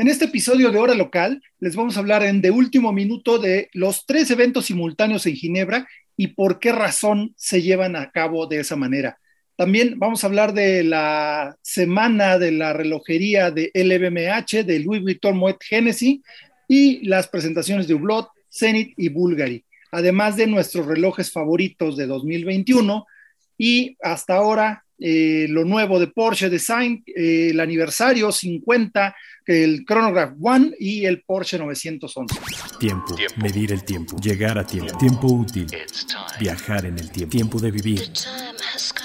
En este episodio de Hora Local les vamos a hablar en de último minuto de los tres eventos simultáneos en Ginebra y por qué razón se llevan a cabo de esa manera. También vamos a hablar de la semana de la relojería de LVMH, de Louis Vuitton Moet Hennessy y las presentaciones de Hublot, Zenith y Bulgari, además de nuestros relojes favoritos de 2021 y hasta ahora eh, lo nuevo de Porsche Design, eh, el aniversario 50, el Chronograph One y el Porsche 911. Tiempo, medir el tiempo, llegar a tiempo, tiempo útil, viajar en el tiempo, tiempo de vivir,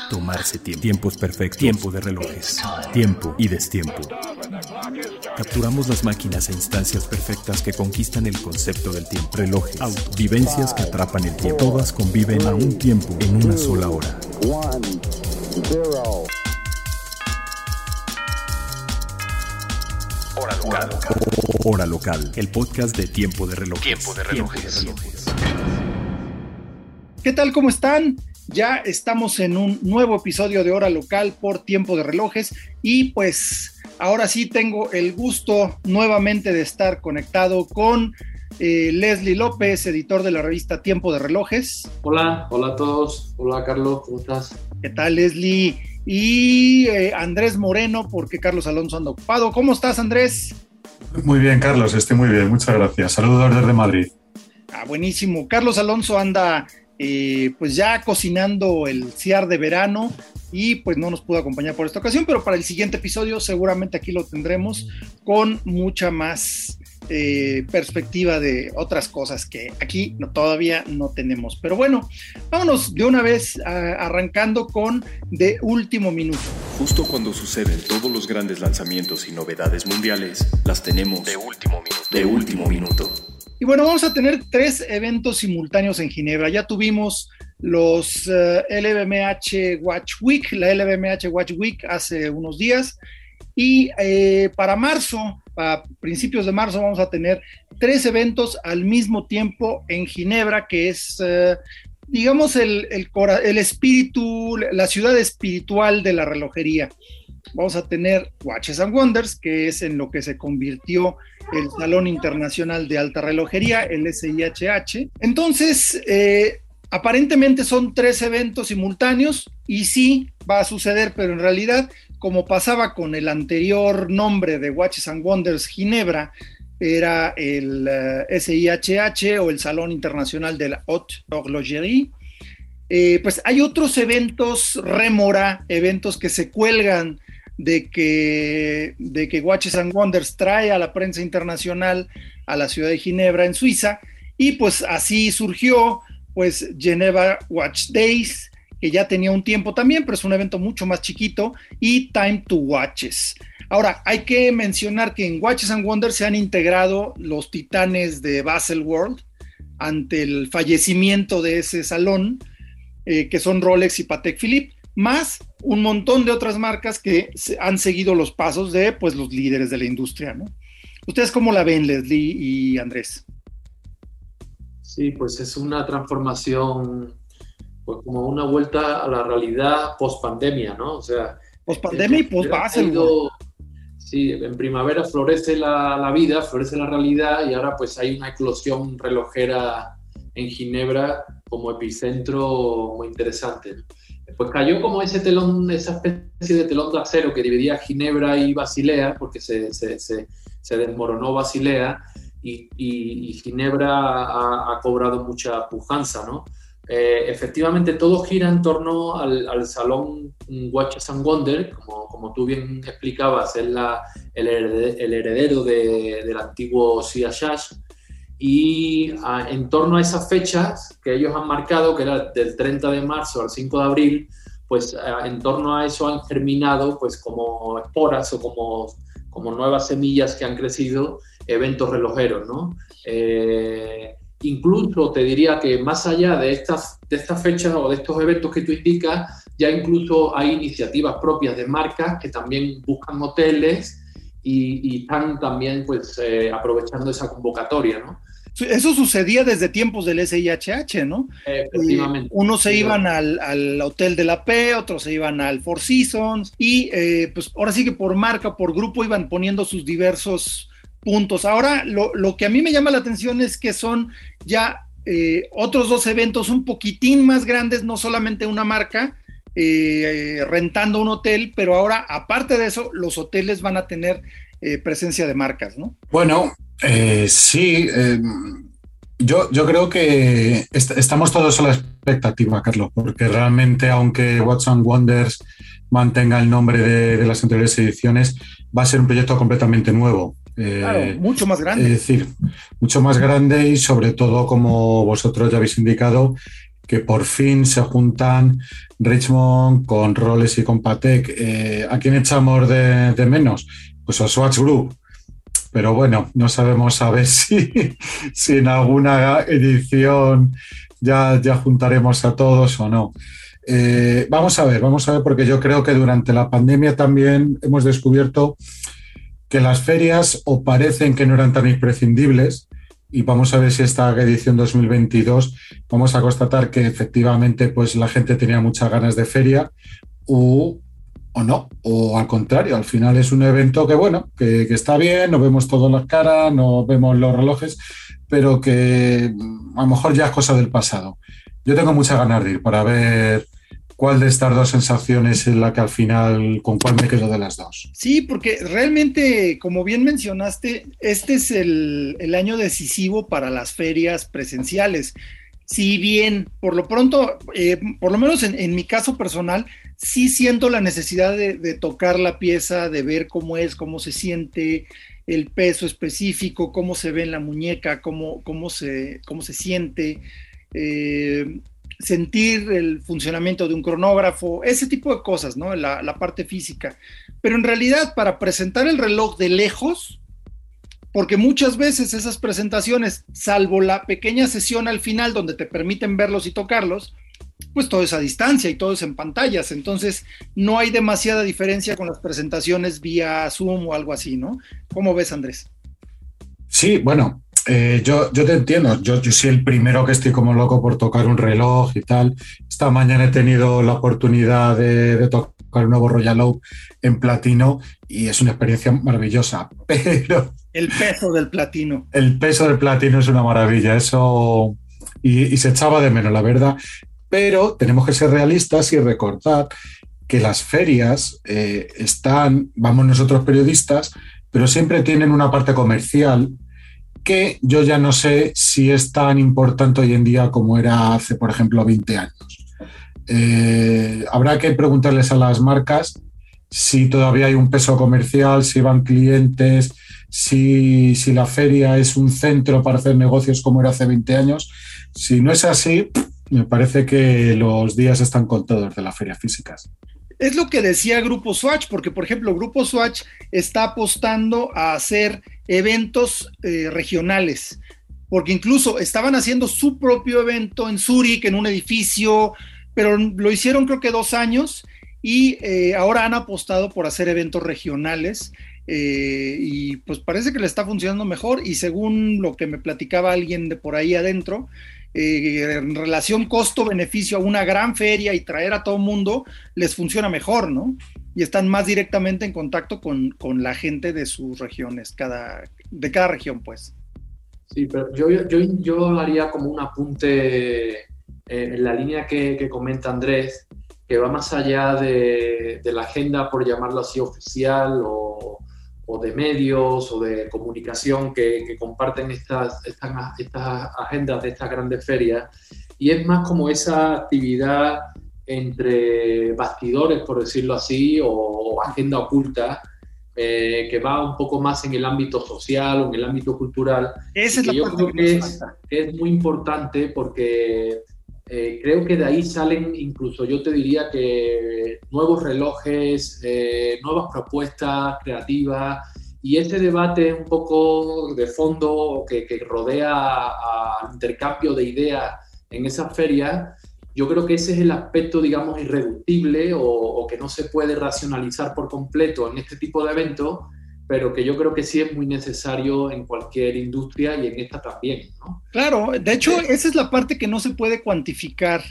tomarse tiempo, tiempos perfectos, tiempo de relojes, tiempo y destiempo. Capturamos las máquinas e instancias perfectas que conquistan el concepto del tiempo. Relojes, autos, vivencias que atrapan el tiempo. Todas conviven a un tiempo en una sola hora. Hora local. Hora local. El podcast de Tiempo de Relojes. Tiempo de relojes. ¿Qué tal? ¿Cómo están? Ya estamos en un nuevo episodio de Hora Local por Tiempo de Relojes y pues ahora sí tengo el gusto nuevamente de estar conectado con eh, Leslie López, editor de la revista Tiempo de Relojes. Hola, hola a todos. Hola Carlos, ¿cómo estás? ¿Qué tal Leslie? Y eh, Andrés Moreno, porque Carlos Alonso anda ocupado. ¿Cómo estás Andrés? Muy bien, Carlos, estoy muy bien, muchas gracias. Saludos desde Madrid. Ah, buenísimo. Carlos Alonso anda eh, pues ya cocinando el CIAR de verano y pues no nos pudo acompañar por esta ocasión, pero para el siguiente episodio seguramente aquí lo tendremos con mucha más eh, perspectiva de otras cosas que aquí no, todavía no tenemos. Pero bueno, vámonos de una vez arrancando con de último minuto. Justo cuando suceden todos los grandes lanzamientos y novedades mundiales, las tenemos De último minuto. de último minuto. Y bueno, vamos a tener tres eventos simultáneos en Ginebra. Ya tuvimos los eh, LVMH Watch Week, la LVMH Watch Week hace unos días. Y eh, para marzo, a principios de marzo, vamos a tener tres eventos al mismo tiempo en Ginebra, que es, eh, digamos, el, el, el espíritu, la ciudad espiritual de la relojería. Vamos a tener Watches and Wonders, que es en lo que se convirtió el Salón Internacional de Alta Relojería, el SIHH. Entonces, eh, aparentemente son tres eventos simultáneos y sí va a suceder, pero en realidad, como pasaba con el anterior nombre de Watches and Wonders Ginebra, era el eh, SIHH o el Salón Internacional de la Haute Horlogerie. Eh, pues hay otros eventos rémora, eventos que se cuelgan de que, de que Watches and Wonders trae a la prensa internacional a la ciudad de Ginebra en Suiza y pues así surgió pues Geneva Watch Days que ya tenía un tiempo también pero es un evento mucho más chiquito y Time to Watches ahora hay que mencionar que en Watches and Wonders se han integrado los titanes de Basel World ante el fallecimiento de ese salón eh, que son Rolex y Patek Philippe más un montón de otras marcas que han seguido los pasos de pues los líderes de la industria, ¿no? ¿Ustedes cómo la ven, Leslie y Andrés? Sí, pues es una transformación, pues como una vuelta a la realidad post pandemia, ¿no? O sea, Post pandemia y post ido- Sí, en primavera florece la, la vida, florece la realidad y ahora pues hay una eclosión relojera en Ginebra como epicentro muy interesante. Pues cayó como ese telón, esa especie de telón de acero que dividía Ginebra y Basilea, porque se, se, se, se desmoronó Basilea y, y- y Ginebra ha, ha cobrado mucha pujanza, ¿no? Eh, efectivamente, todo gira en torno al, al salón Watches and Wonder, como, como tú bien explicabas, es la, el, el heredero de- del antiguo CIHH, y ah, en torno a esas fechas que ellos han marcado, que era del 30 de marzo al 5 de abril, pues ah, en torno a eso han germinado pues como esporas o como, como nuevas semillas que han crecido eventos relojeros, ¿no? Eh, incluso te diría que más allá de estas, de estas fechas o de estos eventos que tú indicas, ya incluso hay iniciativas propias de marcas que también buscan hoteles y, y están también pues eh, aprovechando esa convocatoria, ¿no? Eso sucedía desde tiempos del SIHH, ¿no? Efectivamente. Eh, unos se iban al, al, hotel de la P, otros se iban al Four Seasons y eh, pues ahora sí que por marca, por grupo iban poniendo sus diversos puntos. Ahora, lo, que a mí me llama la atención es que son ya eh, otros dos eventos un poquitín más grandes, no solamente una marca, eh, rentando un hotel, pero ahora, aparte de eso, los hoteles van a tener eh, presencia de marcas, ¿no? Bueno, sí. Yo, yo, creo que estamos todos a la expectativa, Carlos, porque realmente, aunque Watson Wonders mantenga el nombre de, las anteriores ediciones, va a ser un proyecto completamente nuevo. Claro, mucho más grande. Es decir, mucho más grande y sobre todo, como vosotros ya habéis indicado, que por fin se juntan Richmond con Roles y con Patek. Eh, ¿A quién echamos de, menos? Pues a Swatch Group. Pero bueno, no sabemos a ver si, si en alguna edición ya, ya juntaremos a todos o no. Eh, vamos a ver, vamos a ver, porque yo creo que durante la pandemia también hemos descubierto que las ferias o parecen que no eran tan imprescindibles, y vamos a ver si esta edición 2022 vamos a constatar que efectivamente pues la gente tenía muchas ganas de feria o, o no, o al contrario, al final es un evento que bueno, que, está bien, nos vemos todas las caras, no vemos los relojes, pero que a lo mejor ya es cosa del pasado. Yo tengo muchas ganas de ir para ver cuál de estas dos sensaciones es la que al final, con cuál me quedo de las dos. Sí, porque realmente, como bien mencionaste, este es el, año decisivo para las ferias presenciales. Si bien, por lo pronto, eh, por lo menos en, mi caso personal, sí siento la necesidad de, tocar la pieza, de ver cómo es, cómo se siente, el peso específico, cómo se ve en la muñeca, cómo, cómo, se, cómo se siente. Eh, sentir el funcionamiento de un cronógrafo, ese tipo de cosas, ¿no? La, parte física. Pero en realidad, para presentar el reloj de lejos, porque muchas veces esas presentaciones, salvo la pequeña sesión al final donde te permiten verlos y tocarlos, pues todo es a distancia y todo es en pantallas. Entonces, no hay demasiada diferencia con las presentaciones vía Zoom o algo así, ¿no? ¿Cómo ves, Andrés? Sí, bueno, eh, yo, yo te entiendo, yo, yo soy el primero que estoy como loco por tocar un reloj y tal. Esta mañana he tenido la oportunidad de, tocar un nuevo Royal Oak en platino y es una experiencia maravillosa, pero... El peso del platino. El peso del platino es una maravilla, eso... Y, se echaba de menos, la verdad. Pero tenemos que ser realistas y recordar que las ferias eh, están, vamos nosotros periodistas, pero siempre tienen una parte comercial que yo ya no sé si es tan importante hoy en día como era hace, por ejemplo, 20 años. Eh, habrá que preguntarles a las marcas si todavía hay un peso comercial, si van clientes, si, si, la feria es un centro para hacer negocios como era hace 20 años. Si no es así, me parece que los días están contados de las ferias físicas. Es lo que decía Grupo Swatch, porque por ejemplo, Grupo Swatch está apostando a hacer eventos eh, regionales, porque incluso estaban haciendo su propio evento en Zurich, en un edificio, pero lo hicieron creo que dos años y eh, ahora han apostado por hacer eventos regionales. Eh, y pues parece que le está funcionando mejor y según lo que me platicaba alguien de por ahí adentro, en relación costo-beneficio a una gran feria y traer a todo mundo, les funciona mejor, ¿no? Y están más directamente en contacto con, la gente de sus regiones, cada, de cada región, pues. Sí, pero yo, yo, yo haría como un apunte eh, en la línea que, que, comenta Andrés, que va más allá de, de la agenda, por llamarlo así, oficial o, o de medios o de comunicación que, comparten estas, estas, estas, agendas de estas grandes ferias. Y es más como esa actividad entre bastidores, por decirlo así, o, agenda oculta, eh, que va un poco más en el ámbito social o en el ámbito cultural. Esa es la yo creo que, es, es, muy importante porque eh, creo que de ahí salen incluso, yo te diría que nuevos relojes, eh, nuevas propuestas creativas y este debate un poco de fondo que, rodea al intercambio de ideas en esa feria, yo creo que ese es el aspecto, digamos, irreductible o, o que no se puede racionalizar por completo en este tipo de eventos pero que yo creo que sí es muy necesario en cualquier industria y en esta también. ¿no? Claro, de hecho, esa es la parte que no se puede cuantificar,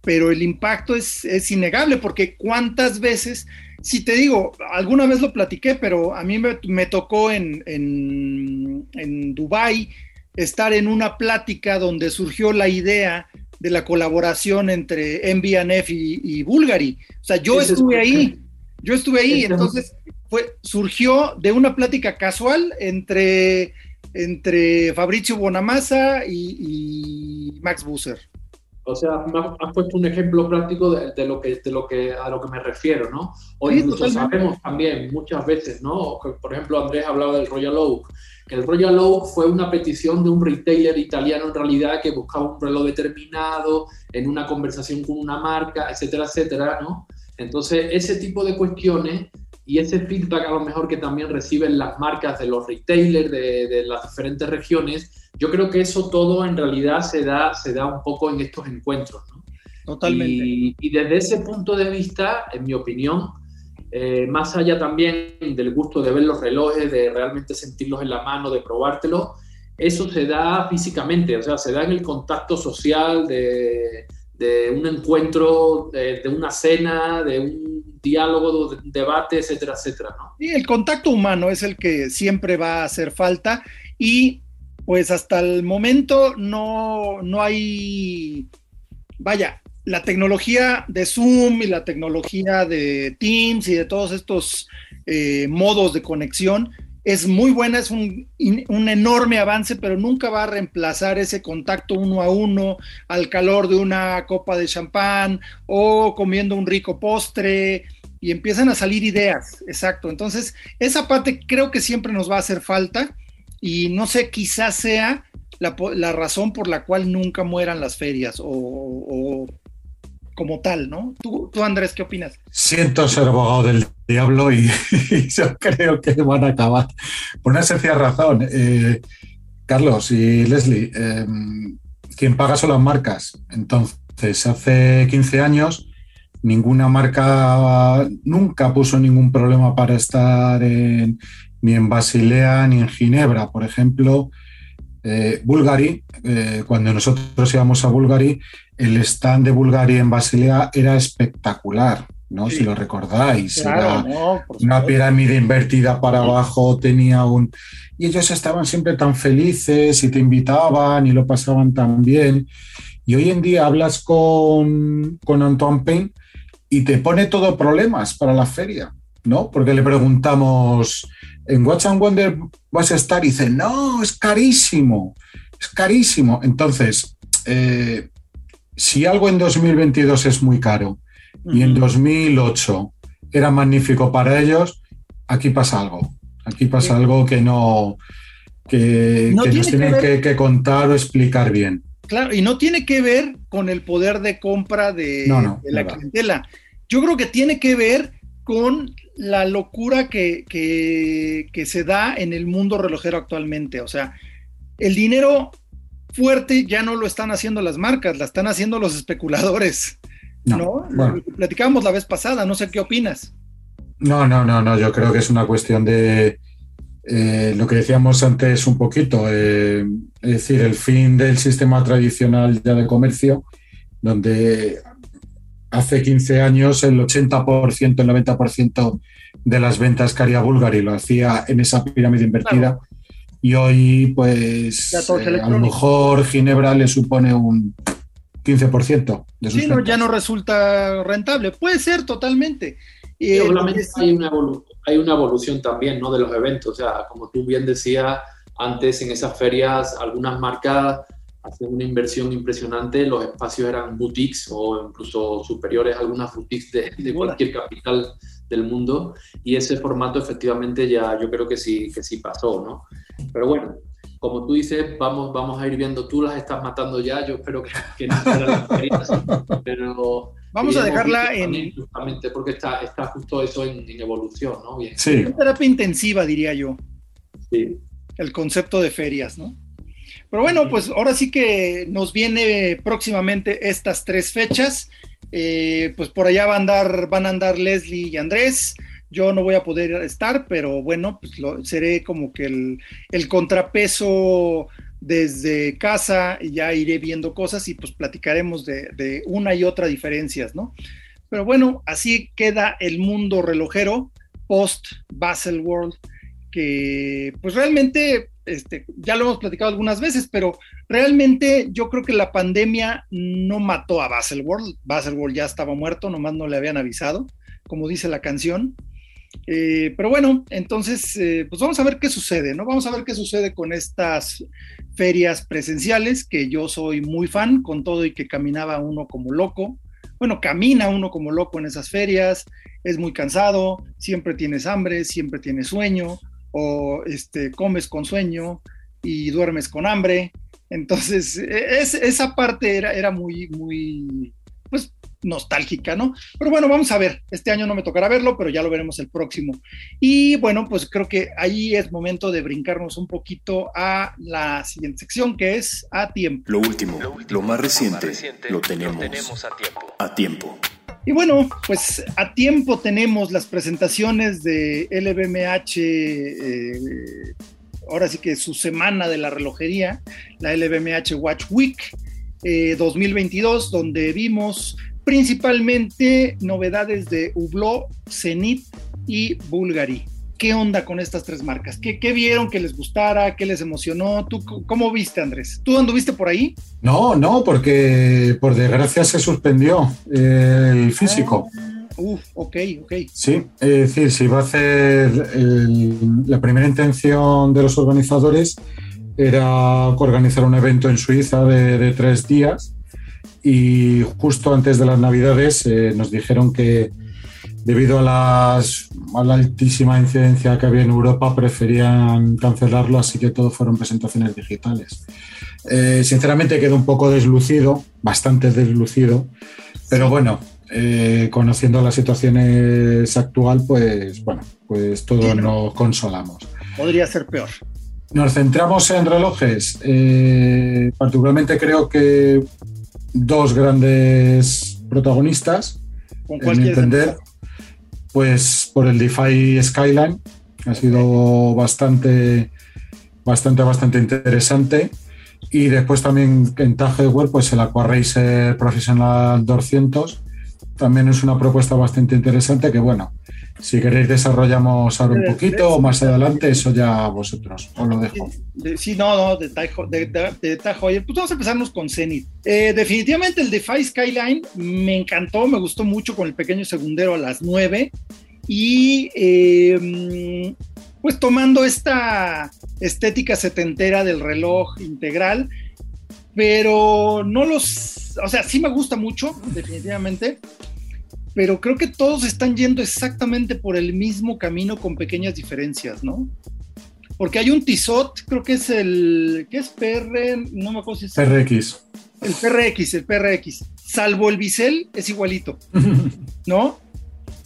pero el impacto es, es innegable, porque cuántas veces Si te digo, alguna vez lo platiqué, pero a mí me, tocó en, en, en Dubái estar en una plática donde surgió la idea de la colaboración entre MBNF y, y Bulgari. O sea, yo estuve ahí, yo estuve ahí, entonces fue, surgió de una plática casual entre, entre Fabrizio Bonamassa y, y Max Busser. O sea, has puesto un ejemplo práctico de, lo que, de lo que, a lo que me refiero, ¿no? Hoy incluso sabemos también muchas veces, ¿no? Por ejemplo, Andrés hablaba del Royal Oak. El Royal Oak fue una petición de un retailer italiano en realidad que buscaba un reloj determinado en una conversación con una marca, etcétera, etcétera, ¿no? Entonces, ese tipo de cuestiones y ese feedback a lo mejor que también reciben las marcas de los retailers de, de las diferentes regiones, yo creo que eso todo en realidad se da, se da un poco en estos encuentros. ¿no? Totalmente. Y, desde ese punto de vista, en mi opinión, eh, más allá también del gusto de ver los relojes, de realmente sentirlos en la mano, de probártelos, eso se da físicamente, o sea, se da en el contacto social de, de un encuentro, de, de, una cena, de un diálogo, debate, etcétera, etcétera. ¿no? Y el contacto humano es el que siempre va a hacer falta y pues hasta el momento no, no hay, vaya, la tecnología de Zoom y la tecnología de Teams y de todos estos eh, modos de conexión es muy buena, es un, un, enorme avance, pero nunca va a reemplazar ese contacto uno a uno al calor de una copa de champán o comiendo un rico postre y empiezan a salir ideas, exacto. Entonces, esa parte creo que siempre nos va a hacer falta y no sé, quizás sea la, razón por la cual nunca mueran las ferias o, como tal, ¿no? ¿Tú, ¿Tú, Andrés, qué opinas? Siento ser abogado del diablo y, yo creo que van a acabar. Por una sencilla razón, eh, Carlos y Leslie, em, quien paga son las marcas. Entonces, hace 15 años, ninguna marca nunca puso ningún problema para estar en, ni en Basilea ni en Ginebra. Por ejemplo, eh, Bulgari, eh, cuando nosotros íbamos a Bulgari, el stand de Bulgari en Basilea era espectacular, ¿no? Si lo recordáis, era una pirámide invertida para abajo, tenía un... Y ellos estaban siempre tan felices y te invitaban y lo pasaban tan bien. Y hoy en día hablas con, con Antoine Payne y te pone todo problemas para la feria, ¿no? Porque le preguntamos, en Watch and Wonder vas a estar y dice, no, es carísimo, es carísimo. Entonces, eh, si algo en 2022 es muy caro y en 2008 era magnífico para ellos, aquí pasa algo. Aquí pasa algo que no, que, nos tienen que, contar o explicar bien. Claro, y no tiene que ver con el poder de compra de, de la clientela. Yo creo que tiene que ver con la locura que, que, se da en el mundo relojero actualmente. O sea, el dinero fuerte ya no lo están haciendo las marcas, la están haciendo los especuladores. ¿No? Platicábamos la vez pasada, no sé qué opinas. No, no, no, no, yo creo que es una cuestión de eh, lo que decíamos antes un poquito, eh, es decir, el fin del sistema tradicional ya de comercio, donde hace 15 años el 80%, el 90% de las ventas que haría Bulgari lo hacía en esa pirámide invertida. Y hoy, pues, eh, a lo mejor Ginebra le supone un 15% de sus Sí, no, ya no resulta rentable. Puede ser totalmente. Y obviamente hay, una hay una evolución también ¿no? de los eventos. O sea, como tú bien decías antes, en esas ferias, algunas marcas hacían una inversión impresionante, los espacios eran boutiques o incluso superiores a algunas boutiques de, cualquier capital del mundo y ese formato efectivamente ya yo creo que sí, que sí pasó, ¿no? Pero bueno, como tú dices, vamos, vamos a ir viendo, tú las estás matando ya, yo espero que, que no las pero... Vamos a dejarla en... Justamente porque está, está justo eso en, evolución, ¿no? Bien. Sí. terapia intensiva, diría yo. Sí. El concepto de ferias, ¿no? Pero bueno, pues ahora sí que nos viene próximamente estas tres fechas. Eh, pues por allá van a andar, Leslie y Andrés. Yo no voy a poder estar, pero bueno, pues lo, seré como que el, contrapeso desde casa y ya iré viendo cosas y pues platicaremos de, una y otra diferencias, ¿no? Pero bueno, así queda el mundo relojero post Basel World, que pues realmente, este, ya lo hemos platicado algunas veces, pero realmente yo creo que la pandemia no mató a Basel World. Basel World ya estaba muerto, nomás no le habían avisado, como dice la canción. Eh, pero bueno, entonces, eh, pues vamos a ver qué sucede, ¿no? Vamos a ver qué sucede con estas ferias presenciales, que yo soy muy fan, con todo y que caminaba uno como loco. Bueno, camina uno como loco en esas ferias, es muy cansado, siempre tienes hambre, siempre tienes sueño, o este, comes con sueño y duermes con hambre. Entonces, e, es, esa parte era, era muy, muy, pues nostálgica, ¿no? Pero bueno, vamos a ver, este año no me tocará verlo, pero ya lo veremos el próximo. Y bueno, pues creo que ahí es momento de brincarnos un poquito a la siguiente sección, que es a tiempo. Lo último, lo, más, reciente, lo, tenemos a tiempo. A tiempo. Y bueno, pues a tiempo tenemos las presentaciones de LVMH, eh, ahora sí que su semana de la relojería, la LVMH Watch Week 2022, eh, donde vimos principalmente novedades de Hublot, Zenith y Bulgari. ¿Qué onda con estas tres marcas? ¿Qué, vieron que les gustara? ¿Qué les emocionó? ¿Tú cómo viste, Andrés? ¿Tú anduviste por ahí? No, no, porque por desgracia se suspendió el físico. Ah, uf, ok, ok. Sí, es decir, se iba a hacer la primera intención de los organizadores era organizar un evento en Suiza de, tres días y justo antes de las Navidades eh, nos dijeron que debido a, las, la altísima incidencia que había en Europa preferían cancelarlo, así que todo fueron presentaciones digitales. Eh, sinceramente quedó un poco deslucido, bastante deslucido, pero bueno, eh, conociendo la situación actual, pues bueno, pues todos nos consolamos. Podría ser peor. Nos centramos en relojes. Eh, particularmente creo que dos grandes protagonistas, en mi entender, pues por el DeFi Skyline, ha sido bastante, bastante, bastante interesante. Y después también en Web, pues el AquaRacer Professional 200, también es una propuesta bastante interesante que, bueno, si queréis desarrollamos ahora un poquito o más adelante, eso ya vosotros, os lo dejo. Sí, no, no, de Tajo, de, pues vamos a empezarnos con Zenith. Eh, definitivamente el DeFi Skyline me encantó, me gustó mucho con el pequeño segundero a las 9 y em, pues tomando esta estética setentera del reloj integral, pero no los, o sea, sí me gusta mucho, definitivamente, pero creo que todos están yendo exactamente por el mismo camino con pequeñas diferencias, ¿no? Porque hay un Tissot, creo que es el, ¿qué es PR? No me acuerdo si es... PRX. El PRX, el PRX. Salvo el bisel, es igualito, ¿no?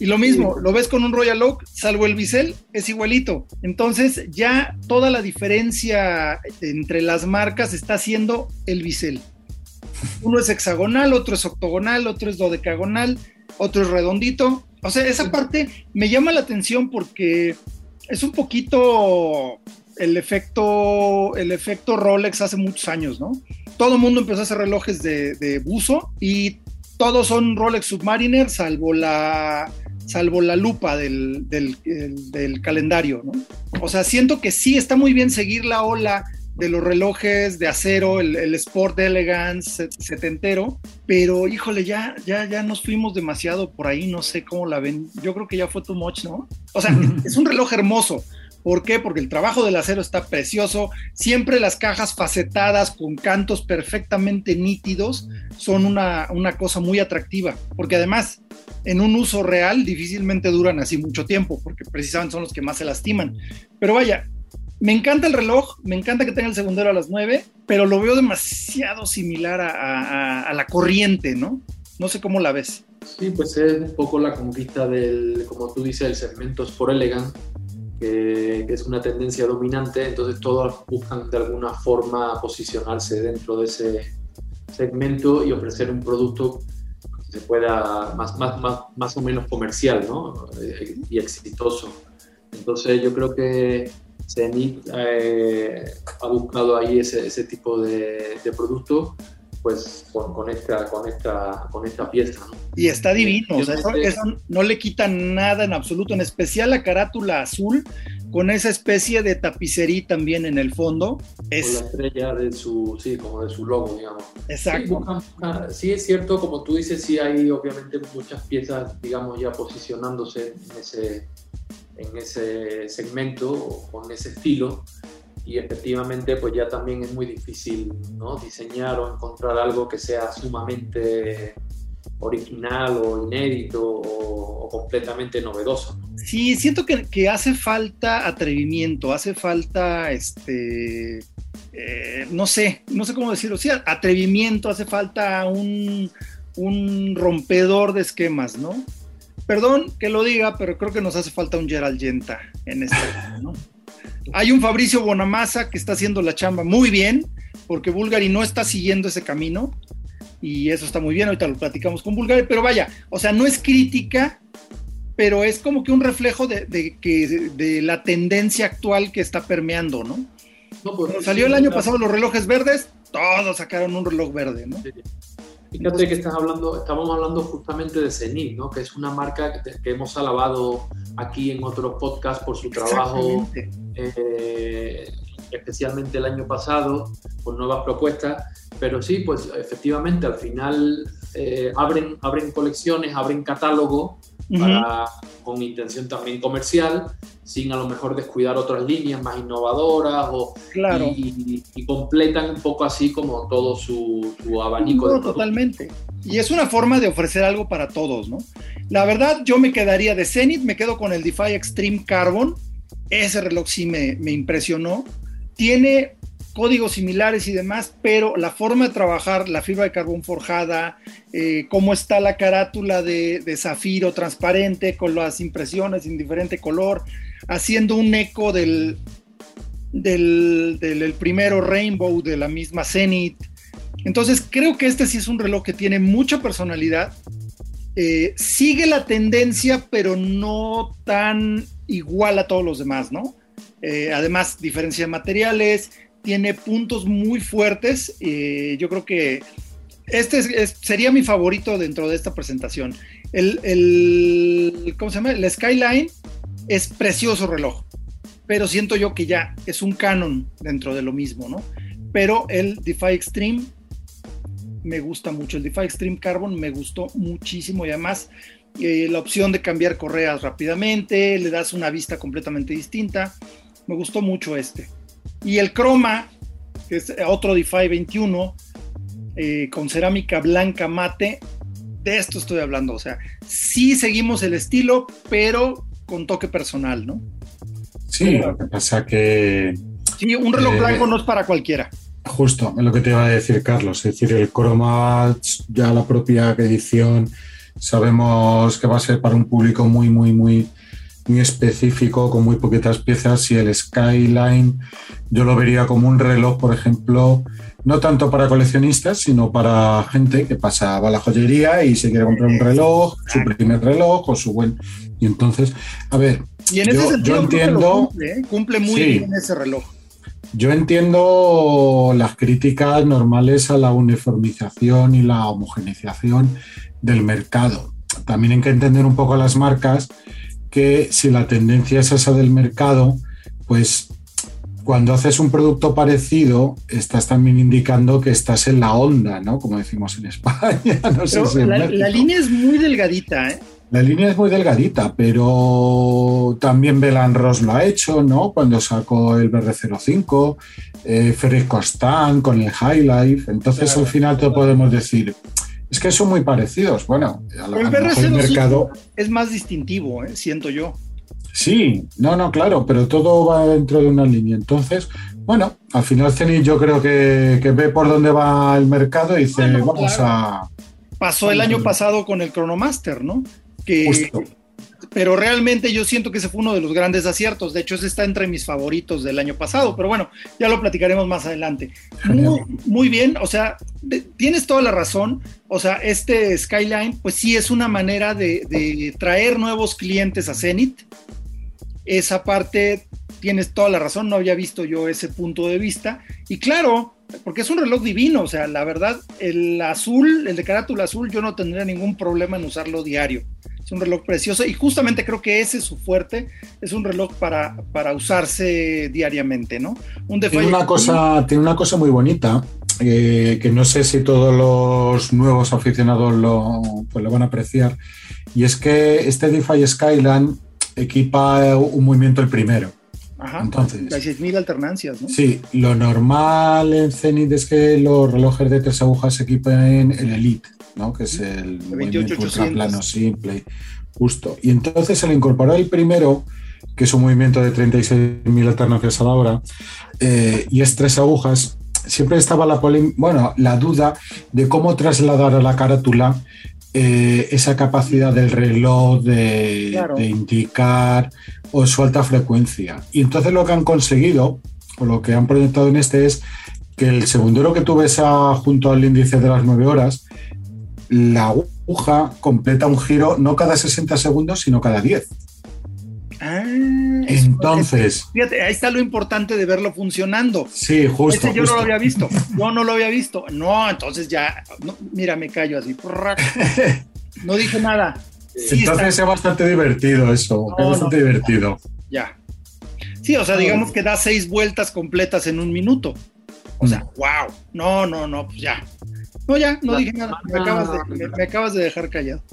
Y lo mismo, lo ves con un Royal Oak, salvo el bisel, es igualito. Entonces ya toda la diferencia entre las marcas está haciendo el bisel. Uno es hexagonal, otro es octogonal, otro es dodecagonal otro es redondito. O sea, esa parte me llama la atención porque es un poquito el efecto, el efecto Rolex hace muchos años, ¿no? Todo el mundo empezó a hacer relojes de, buzo y todos son Rolex Submariner, salvo la, salvo la lupa del, del, calendario, ¿no? O sea, siento que sí está muy bien seguir la ola de los relojes de acero, el, Sport Elegance setentero, pero híjole, ya, ya, ya nos fuimos demasiado por ahí, no sé cómo la ven. Yo creo que ya fue too much, ¿no? O sea, es un reloj hermoso. ¿Por qué? Porque el trabajo del acero está precioso. Siempre las cajas facetadas con cantos perfectamente nítidos son una, una cosa muy atractiva. Porque además, en un uso real difícilmente duran así mucho tiempo, porque precisamente son los que más se lastiman. Pero vaya, me encanta el reloj, me encanta que tenga el segundero a las 9, pero lo veo demasiado similar a, la corriente, ¿no? No sé cómo la ves. Sí, pues es un poco la conquista del, como tú dices, el segmento Sport Elegant, que, es una tendencia dominante, entonces todos buscan de alguna forma posicionarse dentro de ese segmento y ofrecer un producto que se pueda más, más, más, más o menos comercial ¿no? Eh, y exitoso. Entonces yo creo que Zenith eh, ha buscado ahí ese, ese tipo de, de, producto pues con, esta, con, esta, con esta pieza. Y está divino, o sea, eso, no le quita nada en absoluto, en especial la carátula azul, con esa especie de tapicería también en el fondo. Es... Con la estrella de su, sí, como de su logo, digamos. Exacto. Sí, es cierto, como tú dices, sí hay obviamente muchas piezas, digamos, ya posicionándose en ese, en ese segmento, con ese estilo, y efectivamente pues ya también es muy difícil ¿no? diseñar o encontrar algo que sea sumamente original o inédito o, completamente novedoso. Sí, siento que, que, hace falta atrevimiento, hace falta este... Eh, no sé, no sé cómo decirlo, sí, atrevimiento, hace falta un, un rompedor de esquemas, ¿no? Perdón que lo diga, pero creo que nos hace falta un Gerald Genta en este, ¿no? Hay un Fabricio Bonamassa que está haciendo la chamba muy bien, porque Bulgari no está siguiendo ese camino, y eso está muy bien, ahorita lo platicamos con Bulgari, pero vaya, o sea, no es crítica, pero es como que un reflejo de, de la tendencia actual que está permeando, ¿no? no pues, salió el año pasado los relojes verdes, todos sacaron un reloj verde, ¿no? Fíjate que estás hablando, estamos hablando justamente de Zenith, ¿no? que es una marca que, hemos alabado aquí en otros podcasts por su trabajo, eh, especialmente el año pasado, con nuevas propuestas. Pero sí, pues efectivamente al final eh, abren, abren colecciones, abren catálogo con intención también comercial, sin a lo mejor descuidar otras líneas más innovadoras o, claro. y, completan un poco así como todo su, abanico. No, totalmente. Y es una forma de ofrecer algo para todos, ¿no? La verdad, yo me quedaría de Zenith, me quedo con el DeFi Extreme Carbon. Ese reloj sí me, me impresionó. Tiene códigos similares y demás, pero la forma de trabajar, la fibra de carbón forjada, eh, cómo está la carátula de, zafiro transparente con las impresiones en diferente color, haciendo un eco del, del, primero Rainbow de la misma Zenith. Entonces creo que este sí es un reloj que tiene mucha personalidad. Eh, sigue la tendencia, pero no tan igual a todos los demás, ¿no? Eh, además, diferencia de materiales, tiene puntos muy fuertes. Eh, yo creo que este sería mi favorito dentro de esta presentación. El, ¿cómo se llama? El Skyline es precioso reloj, pero siento yo que ya es un canon dentro de lo mismo, ¿no? Pero el DeFi Extreme me gusta mucho. El DeFi Extreme Carbon me gustó muchísimo y además eh, la opción de cambiar correas rápidamente, le das una vista completamente distinta. Me gustó mucho este. Y el croma, que es otro DeFi 21, eh, con cerámica blanca mate, de esto estoy hablando. O sea, sí seguimos el estilo, pero con toque personal, ¿no? Sí, lo que pasa que... Sí, un reloj eh, blanco no es para cualquiera. Justo, es lo que te iba a decir Carlos, es decir, el croma, ya la propia edición, sabemos que va a ser para un público muy, muy, muy muy específico, con muy poquitas piezas, y el Skyline yo lo vería como un reloj, por ejemplo, no tanto para coleccionistas, sino para gente que pasa a la joyería y se quiere comprar un reloj, su primer reloj o su buen... Y entonces, a ver, y en ese sentido, entiendo... ¿eh? Cumple, muy bien ese reloj. Yo entiendo las críticas normales a la uniformización y la homogeneización del mercado. También hay que entender un poco las marcas que si la tendencia es esa del mercado, pues cuando haces un producto parecido, estás también indicando que estás en la onda, ¿no? Como decimos en España. la, línea es muy delgadita, ¿eh? La línea es muy delgadita, pero también Belan Ross lo ha hecho, ¿no? Cuando sacó el BR05, eh, Ferris Constant con el High Life. Entonces, al final te podemos decir, es que son muy parecidos. Bueno, el mercado es más distintivo, ¿eh? siento yo. Sí, no, no, claro, pero todo va dentro de una línea. Entonces, bueno, al final Zenith yo creo que, ve por dónde va el mercado y dice, vamos a... Pasó el año pasado con el Chronomaster, ¿no? Que, pero realmente yo siento que ese fue uno de los grandes aciertos. De hecho, ese está entre mis favoritos del año pasado, pero bueno, ya lo platicaremos más adelante. Muy, bien, o sea, tienes toda la razón. O sea, este Skyline, pues sí es una manera de, traer nuevos clientes a Zenith. Esa parte tienes toda la razón, no había visto yo ese punto de vista. Y claro, porque es un reloj divino, o sea, la verdad, el azul, el de carátula azul, yo no tendría ningún problema en usarlo diario. Es un reloj precioso y justamente creo que ese es su fuerte, es un reloj para, para usarse diariamente, ¿no? Un tiene, una cosa, tiene una cosa muy bonita, eh, que no sé si todos los nuevos aficionados lo, pues lo van a apreciar, y es que este DeFi Skyline equipa un movimiento el primero. Ajá, Entonces, hay 6.000 alternancias, ¿no? Sí, lo normal en Zenith es que los relojes de tres agujas se equipen el Elite, ¿no? Que es el, movimiento ultra plano simple, justo. Y entonces se le incorporó el primero, que es un movimiento de 36.000 alternancias a la hora, eh, y es tres agujas. Siempre estaba la, bueno, la duda de cómo trasladar a la carátula eh, esa capacidad del reloj de, indicar o su alta frecuencia. Y entonces lo que han conseguido, o lo que han proyectado en este es que el segundero que tú ves junto al índice de las 9 horas, la aguja completa un giro no cada 60 segundos, sino cada 10. Ah, entonces. Fíjate, ahí está lo importante de verlo funcionando. Sí, justo. yo no lo había visto. Yo no lo había visto. No, entonces ya. mira, me callo así. No dije nada. Entonces es bastante divertido eso. es bastante divertido. Ya. Sí, o sea, digamos que da seis vueltas completas en un minuto. O sea, wow. Mm. No, no, no, pues ya. No, ya, no dije nada. Me acabas, de, me acabas de dejar callado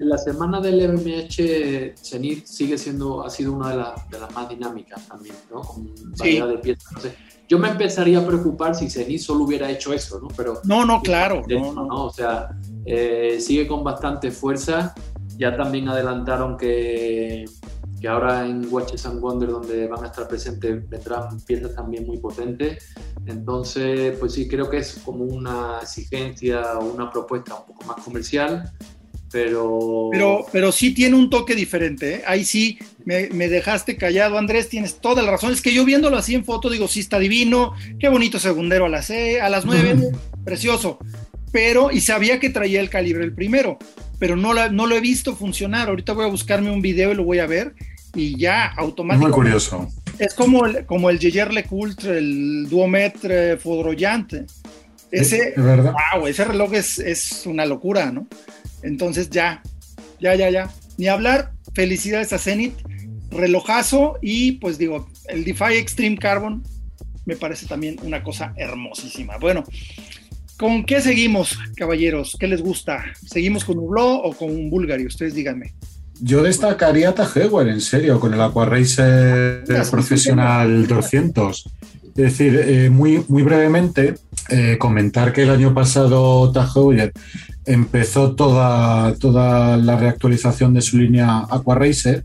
la semana del MMH Zenith sigue siendo, ha sido una de, las más dinámicas también, ¿no? Con variedad de piezas. No sé. Yo me empezaría a preocupar si Zenith solo hubiera hecho eso, ¿no? Pero, no, no, claro. No, no. O sea, eh, sigue con bastante fuerza. Ya también adelantaron que, que ahora en Watches and Wonder, donde van a estar presentes, vendrán piezas también muy potentes. Entonces, pues sí, creo que es como una exigencia o una propuesta un poco más comercial pero... pero... Pero sí tiene un toque diferente, ¿eh? ahí sí me, dejaste callado, Andrés, tienes toda la razón, es que yo viéndolo así en foto digo, sí está divino, qué bonito segundero a las, a las 9, precioso, pero, y sabía que traía el calibre el primero, pero no, no lo he visto funcionar, ahorita voy a buscarme un video y lo voy a ver, y ya automáticamente... Muy curioso. Es como el, como el Jaeger LeCoultre, el Duometre Fodroyante. Ese, wow, ese reloj es, es una locura, ¿no? Entonces ya, ya, ya, ya. Ni hablar, felicidades a Zenith, relojazo y pues digo, el DeFi Extreme Carbon me parece también una cosa hermosísima. Bueno, ¿con qué seguimos, caballeros? ¿Qué les gusta? ¿Seguimos con Hublot o con un Bulgari? Ustedes díganme. Yo destacaría a en serio, con el Aquaracer Profesional 200. Es decir, eh, muy, muy brevemente, eh, comentar que el año pasado Tahoe empezó toda, toda la reactualización de su línea Aqua Racer.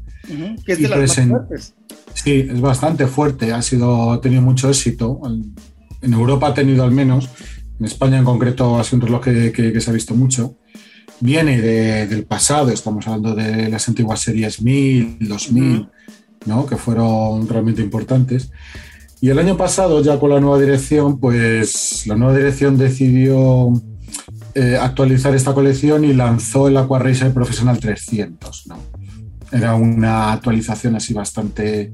que es de las más Sí, es bastante fuerte, ha, sido, ha tenido mucho éxito. En Europa ha tenido al menos, en España en concreto ha sido un reloj que, se ha visto mucho. Viene del pasado, estamos hablando de las antiguas series 1000, 2000, ¿no? que fueron realmente importantes. Y el año pasado, ya con la nueva dirección, pues la nueva dirección decidió eh, actualizar esta colección y lanzó el Aqua Racer Professional 300. ¿no? Era una actualización así bastante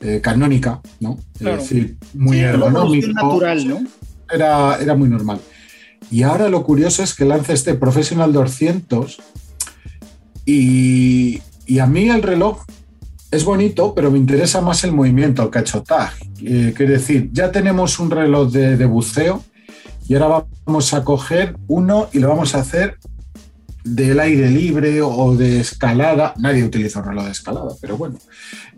eh, canónica, ¿no? Es decir, muy ergonómico. natural, ¿no? Era, era muy normal. Y ahora lo curioso es que lanza este Professional 200 y, y a mí el reloj es bonito, pero me interesa más el movimiento, el cachotaje. Eh, quiere decir, ya tenemos un reloj de, de, buceo y ahora vamos a coger uno y lo vamos a hacer del aire libre o de escalada. Nadie utiliza un reloj de escalada, pero bueno,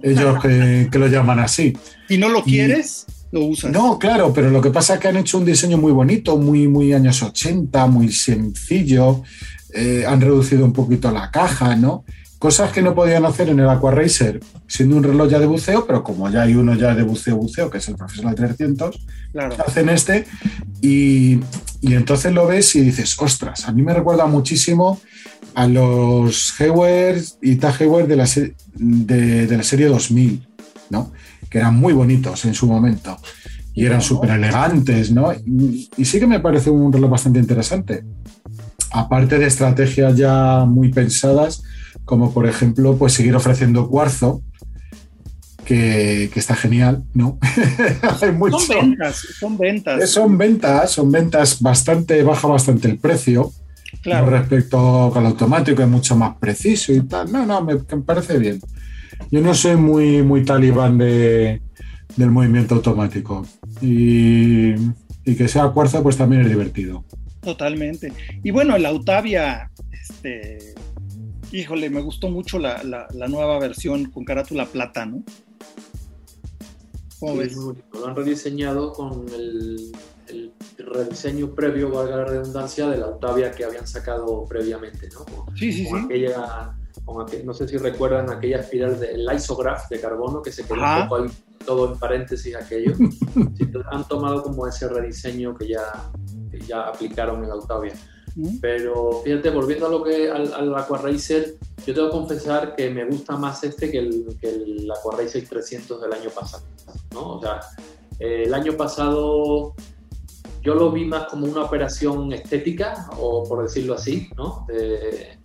ellos que, lo llaman así. ¿Y no lo quieres? Lo usas. No, claro, pero lo que pasa es que han hecho un diseño muy bonito, muy, muy años 80, muy sencillo. Eh, han reducido un poquito la caja, ¿no? Cosas que no podían hacer en el Aqua Racer, siendo un reloj ya de buceo, pero como ya hay uno ya de buceo, buceo, que es el Professional 300, hacen este y, entonces lo ves y dices, ostras, a mí me recuerda muchísimo a los Hayward y Tag de la, de, de la serie 2000, ¿no? Que eran muy bonitos en su momento y eran súper elegantes, ¿no? Y, y, sí que me parece un reloj bastante interesante. Aparte de estrategias ya muy pensadas como por ejemplo pues seguir ofreciendo cuarzo, que, está genial, ¿no? Son ventas, son ventas. Eh, son ventas, son ventas bastante, baja bastante el precio. Claro. respecto al automático, es mucho más preciso y tal. No, no, me, parece bien. Yo no soy muy, muy talibán de, del movimiento automático. Y, que sea cuarzo, pues también es divertido. Totalmente. Y bueno, el Autavia, este, híjole, me gustó mucho la, la nueva versión con carátula plata, ¿no? Lo han rediseñado con el, rediseño previo, valga la redundancia, de la Octavia que habían sacado previamente, ¿no? sí, sí, sí. Aquella, no sé si recuerdan aquella espiral del isograph de carbono que se quedó un poco ahí todo en paréntesis aquello. han tomado como ese rediseño que ya, ya aplicaron en la Octavia. Pero fíjate, volviendo a lo que al, al Aquaracer, yo tengo que confesar que me gusta más este que el, que el Aquaracer 300 del año pasado. ¿no? O sea, eh, el año pasado yo lo vi más como una operación estética, o por decirlo así, ¿no? De,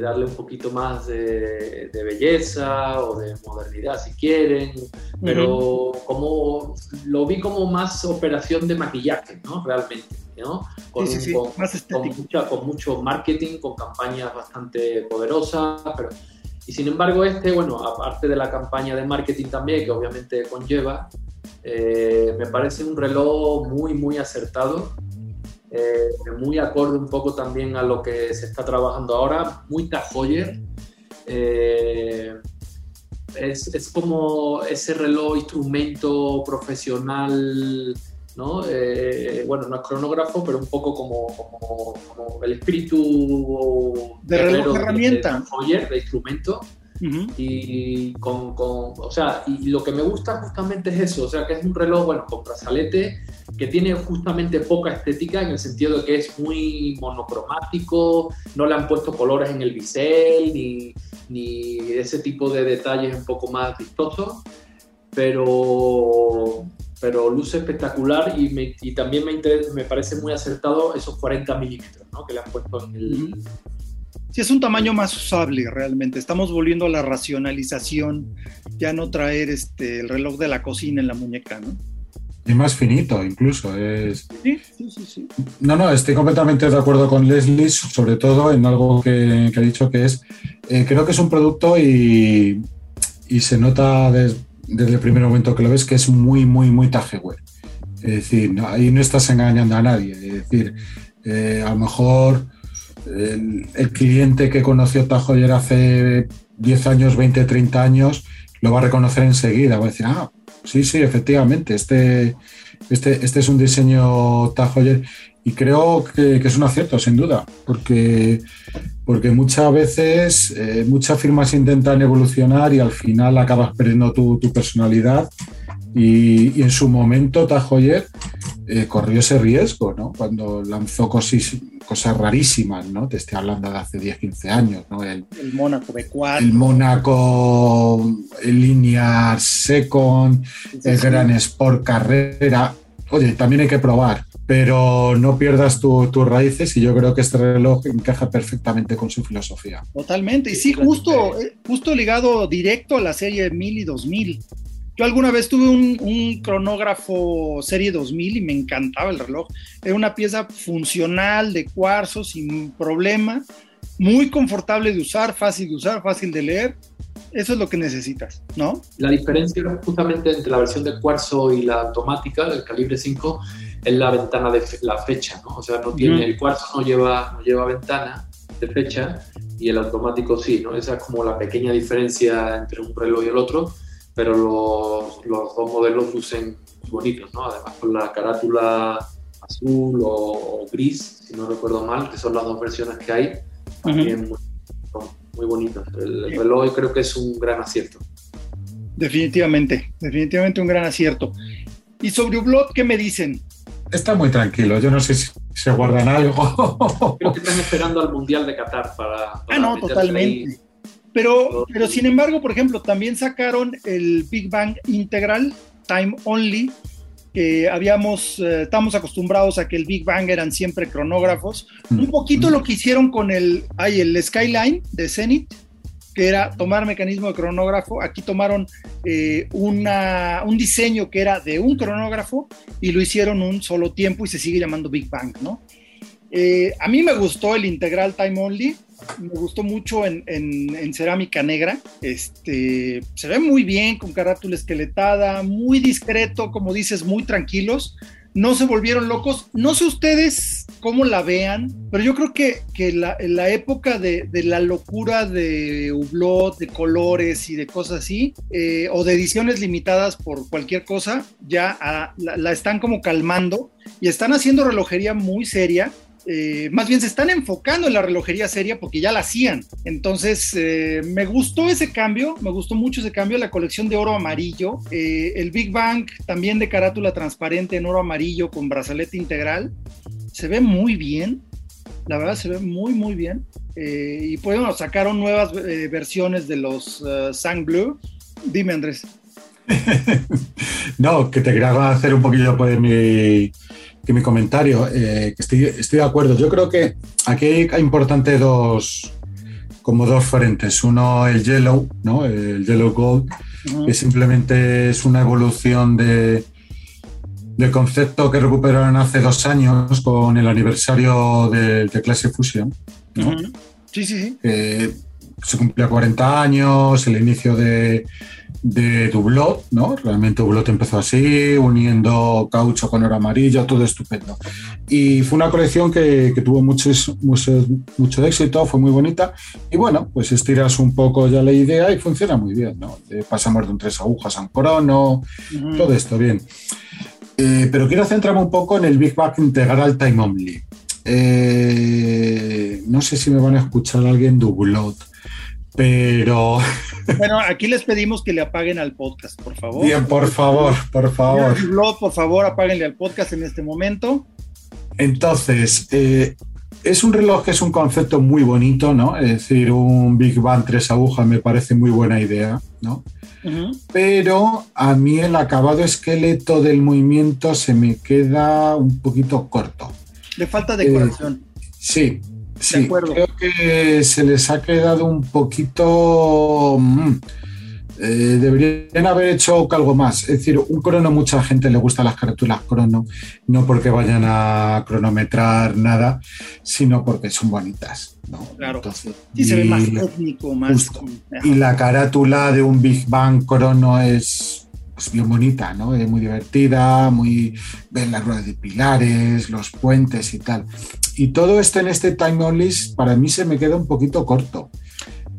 darle un poquito más de, belleza o de modernidad, si quieren, pero como lo vi como más operación de maquillaje, ¿no? Realmente, ¿no? Con, con, mucho marketing, con campañas bastante poderosas, pero y sin embargo, este, bueno, aparte de la campaña de marketing también, que obviamente conlleva, eh, me parece un reloj muy, muy acertado, eh, muy acorde un poco también a lo que se está trabajando ahora, muy tajoyer. Eh, es, es, como ese reloj instrumento profesional ¿no? Eh, bueno, no es cronógrafo, pero un poco como, como, el espíritu de reloj herramienta. De, de instrumento. Y con, con, o sea, y lo que me gusta justamente es eso, o sea, que es un reloj, bueno, con brazalete, que tiene justamente poca estética en el sentido de que es muy monocromático, no le han puesto colores en el bisel, ni, ni ese tipo de detalles un poco más vistosos, pero pero luce espectacular y, y también me, me parece muy acertado esos 40 milímetros ¿no? que le han puesto en el... Sí, es un tamaño más usable realmente. Estamos volviendo a la racionalización, ya no traer este, el reloj de la cocina en la muñeca, ¿no? Y más finito, incluso. Es... Sí, sí, sí, sí, No, no, estoy completamente de acuerdo con Leslie, sobre todo en algo que, que ha dicho que es, eh, creo que es un producto y, y se nota desde desde el primer momento que lo ves que es muy, muy, muy Tajewer. Es decir, ahí no estás engañando a nadie. Es decir, eh, a lo mejor el, cliente que conoció Tajoyer hace 10 años, 20, 30 años, lo va a reconocer enseguida. Va a decir, ah, sí, sí, efectivamente, este, este, este es un diseño Tajoyer y creo que, es un acierto, sin duda, porque, porque muchas veces eh, muchas firmas intentan evolucionar y al final acabas perdiendo tu, personalidad. Y, en su momento Tajoyer eh, corrió ese riesgo, ¿no? Cuando lanzó cosas, cosas rarísimas, ¿no? Te estoy hablando de hace 10, 15 años, ¿no? El, el Mónaco B4. El Mónaco, Linear Second, el Gran Sport Carrera. Oye, también hay que probar pero no pierdas tus raíces y yo creo que este reloj encaja perfectamente con su filosofía. Totalmente, y sí, justo, eh, justo ligado directo a la serie 1000 y 2000. Yo alguna vez tuve un, cronógrafo serie 2000 y me encantaba el reloj. Era una pieza funcional de cuarzo sin problema, muy confortable de usar, fácil de usar, fácil de leer. Eso es lo que necesitas, ¿no? La diferencia justamente entre la versión de cuarzo y la automática, el calibre 5, es la ventana de la fecha, ¿no? O sea, no tiene, el cuarzo no lleva, no lleva ventana de fecha y el automático sí, ¿no? Esa es como la pequeña diferencia entre un reloj y el otro, pero los, los dos modelos lucen bonitos, ¿no? Además con la carátula azul o, gris, si no recuerdo mal, que son las dos versiones que hay, también muy, muy bonitas. El, el reloj creo que es un gran acierto. Definitivamente, definitivamente un gran acierto. ¿Y sobre Ublot qué me dicen? está muy tranquilo. Yo no sé si se guardan algo. Creo que están esperando al Mundial de Qatar para. ah, no, totalmente. Pero, pero sin embargo, por ejemplo, también sacaron el Big Bang Integral, Time Only, que habíamos, eh, estamos acostumbrados a que el Big Bang eran siempre cronógrafos. Mm. Un poquito lo que hicieron con el, ay, el Skyline de Zenith, que era tomar mecanismo de cronógrafo. Aquí tomaron eh, una, un diseño que era de un cronógrafo y lo hicieron un solo tiempo y se sigue llamando Big Bang, ¿no? Eh, a mí me gustó el integral Time Only, me gustó mucho en, cerámica negra. Este, se ve muy bien con carátula esqueletada, muy discreto, como dices, muy tranquilos no se volvieron locos. No sé ustedes cómo la vean, pero yo creo que, que la, la época de, la locura de Hublot, de colores y de cosas así, eh, o de ediciones limitadas por cualquier cosa, ya ah, la están como calmando y están haciendo relojería muy seria eh, más bien se están enfocando en la relojería seria porque ya la hacían. Entonces, eh, me gustó ese cambio, me gustó mucho ese cambio, la colección de oro amarillo, eh, el Big Bang también de carátula transparente en oro amarillo con brazalete integral, se ve muy bien, la verdad se ve muy, muy bien. y pues bueno, sacaron nuevas versiones de los Sang Blue. Dime, Andrés. no, que te quería hacer un poquillo pues mi que mi comentario, eh, que estoy, estoy, de acuerdo. Yo creo que aquí hay importante dos, como dos frentes. Uno, el Yellow, ¿no? El Yellow Gold, que simplemente es una evolución de, del concepto que recuperaron hace dos años con el aniversario de, de Classic Fusion. Sí, sí, sí. se cumplía 40 años, el inicio de de Dublot, ¿no? Realmente Dublot empezó así, uniendo caucho con oro amarillo, todo estupendo. Y fue una colección que, tuvo mucho, mucho, éxito, fue muy bonita. Y bueno, pues estiras un poco ya la idea y funciona muy bien, ¿no? pasamos de un tres agujas a un crono, todo esto bien. Eh, pero quiero centrarme un poco en el Big Bang integral Time Only. Eh, no sé si me van a escuchar alguien Dublot, pero bueno, aquí les pedimos que le apaguen al podcast, por favor. Bien, por favor, por favor. por favor, apáguenle al podcast en este momento. Entonces, eh, es un reloj que es un concepto muy bonito, ¿no? Es decir, un Big Bang tres agujas me parece muy buena idea, ¿no? Pero a mí el acabado esqueleto del movimiento se me queda un poquito corto. Le falta decoración. Eh, sí, Sí, creo que se les ha quedado un poquito... Mm, eh, deberían haber hecho algo más. Es decir, un crono, mucha gente le gusta las carátulas crono, no porque vayan a cronometrar nada, sino porque son bonitas. Claro. sí, se ve más técnico, más. Y la carátula de un Big Bang crono es pues, bien bonita, ¿no? Es muy divertida, muy ven las ruedas de pilares, los puentes y tal. Y todo esto en este time only para mí se me queda un poquito corto.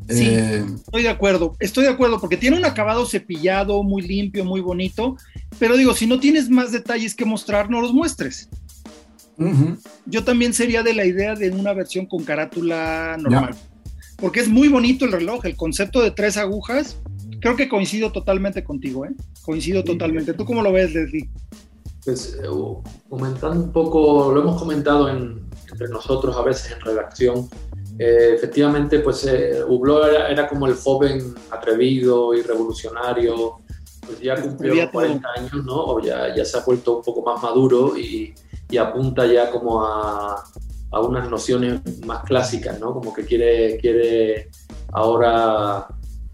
Sí, eh, estoy de acuerdo, estoy de acuerdo, porque tiene un acabado cepillado, muy limpio, muy bonito, pero digo, si no tienes más detalles que mostrar, no los muestres. Yo también sería de la idea de una versión con carátula normal, porque es muy bonito el reloj, el concepto de tres agujas, creo que coincido totalmente contigo, ¿eh? Coincido totalmente. ¿Tú cómo lo ves, Leslie? Pues eh, comentando un poco, lo hemos comentado entre nosotros a veces en redacción, eh, efectivamente, pues eh, Hublot era, como el joven atrevido y revolucionario, pues ya cumplió 40 años, ¿no? O ya, ya se ha vuelto un poco más maduro y, y apunta ya como a, a, unas nociones más clásicas, ¿no? Como que quiere, quiere ahora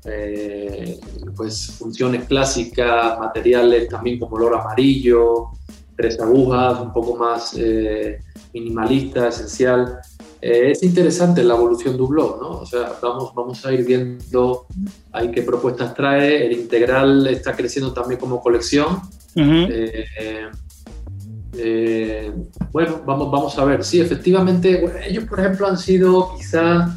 eh, pues funciones clásicas, materiales también como el oro amarillo, tres agujas, un poco más eh, minimalista, esencial. Eh, es interesante la evolución de blog, ¿no? O sea, vamos, vamos a ir viendo ahí qué propuestas trae. El integral está creciendo también como colección. bueno, vamos, vamos a ver. Sí, efectivamente, ellos, por ejemplo, han sido quizás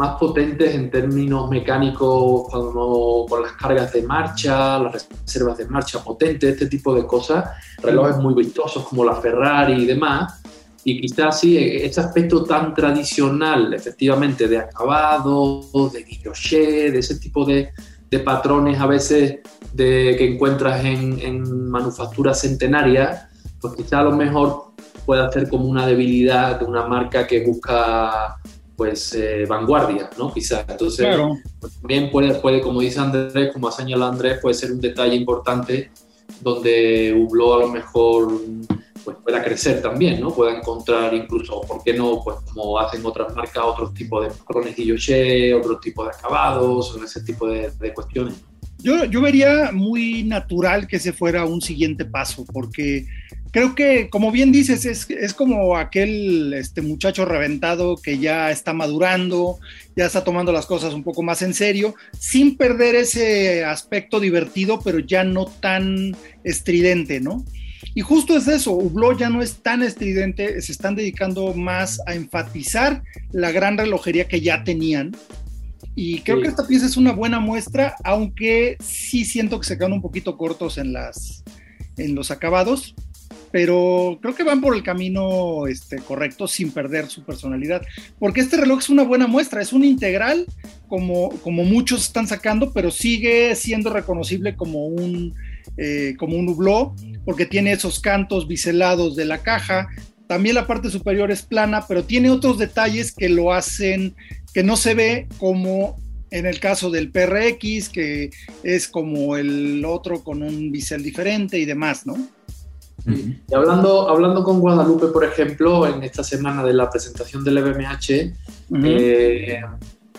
más potentes en términos mecánicos cuando, con las cargas de marcha, las reservas de marcha potentes, este tipo de cosas, relojes muy vistosos como la Ferrari y demás, y quizás sí, este aspecto tan tradicional, efectivamente, de acabado, de guilloché, de ese tipo de, de patrones a veces de, que encuentras en, en manufacturas centenarias, pues quizás a lo mejor puede ser como una debilidad de una marca que busca pues eh, vanguardia, ¿no? Quizás. Entonces, pues, también puede, puede, como dice Andrés, como ha señalado Andrés, puede ser un detalle importante donde Hublot a lo mejor pues pueda crecer también, ¿no? Pueda encontrar incluso, ¿por qué no? Pues como hacen otras marcas, otros tipos de patrones guilloché, otros tipos de acabados, ese tipo de, cuestiones. Yo, yo vería muy natural que se fuera un siguiente paso, porque creo que, como bien dices, es, es, como aquel este muchacho reventado que ya está madurando, ya está tomando las cosas un poco más en serio, sin perder ese aspecto divertido, pero ya no tan estridente, ¿no? Y justo es eso, Hublot ya no es tan estridente, se están dedicando más a enfatizar la gran relojería que ya tenían. Y creo que esta pieza es una buena muestra, aunque sí siento que se quedan un poquito cortos en, las, en los acabados, pero creo que van por el camino este, correcto sin perder su personalidad, porque este reloj es una buena muestra, es un integral como, como muchos están sacando, pero sigue siendo reconocible como un, eh, como un hublot, porque tiene esos cantos biselados de la caja. También la parte superior es plana, pero tiene otros detalles que lo hacen que no se ve como en el caso del PRX, que es como el otro con un bisel diferente y demás, ¿no? Y hablando, hablando con Guadalupe, por ejemplo, en esta semana de la presentación del EBMH, eh,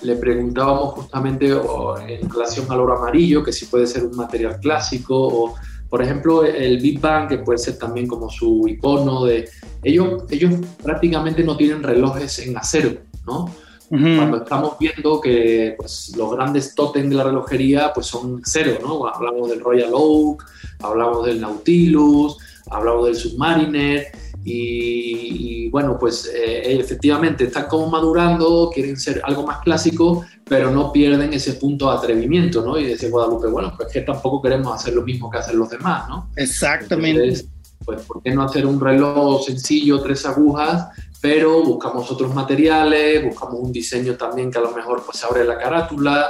le preguntábamos justamente en relación al oro amarillo, que si puede ser un material clásico, o por ejemplo el Big Bang, que puede ser también como su icono de... Ellos, ellos prácticamente no tienen relojes en acero, ¿no? Cuando estamos viendo que pues, los grandes tótems de la relojería pues, son acero, ¿no? Hablamos del Royal Oak, hablamos del Nautilus, hablamos del Submariner, y, bueno, pues eh, efectivamente están como madurando, quieren ser algo más clásico, pero no pierden ese punto de atrevimiento, ¿no? Y decía Guadalupe, bueno, pues que tampoco queremos hacer lo mismo que hacen los demás, ¿no? Exactamente. pues, ¿por qué no hacer un reloj sencillo, tres agujas, pero buscamos otros materiales, buscamos un diseño también que a lo mejor pues abre la carátula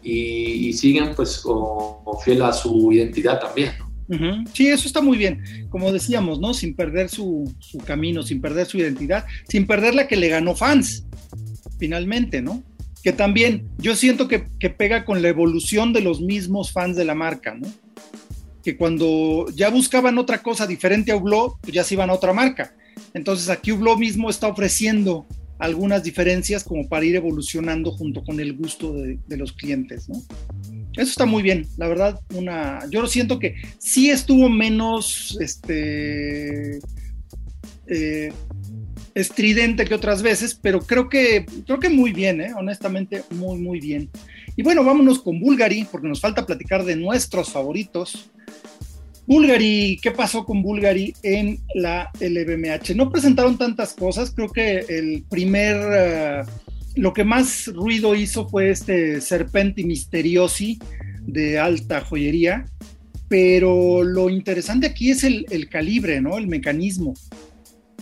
y, siguen pues fiel a su identidad también, ¿no? Sí, eso está muy bien. Como decíamos, ¿no? Sin perder su, camino, sin perder su identidad, sin perder la que le ganó fans, finalmente, ¿no? Que también yo siento que, pega con la evolución de los mismos fans de la marca, ¿no? Que cuando ya buscaban otra cosa diferente a Hublot, pues ya se iban a otra marca. Entonces aquí Hublot mismo está ofreciendo algunas diferencias como para ir evolucionando junto con el gusto de, de los clientes, ¿no? Eso está muy bien, la verdad, una, yo siento que sí estuvo menos este, eh, estridente que otras veces, pero creo que, creo que muy bien, ¿eh? honestamente, muy, muy bien. Y bueno, vámonos con Bulgari, porque nos falta platicar de nuestros favoritos. Bulgari, ¿qué pasó con Bulgari en la LBMH? No presentaron tantas cosas, creo que el primer... Eh, lo que más ruido hizo fue este Serpenti Misteriosi de alta joyería, pero lo interesante aquí es el, calibre, ¿no? El mecanismo.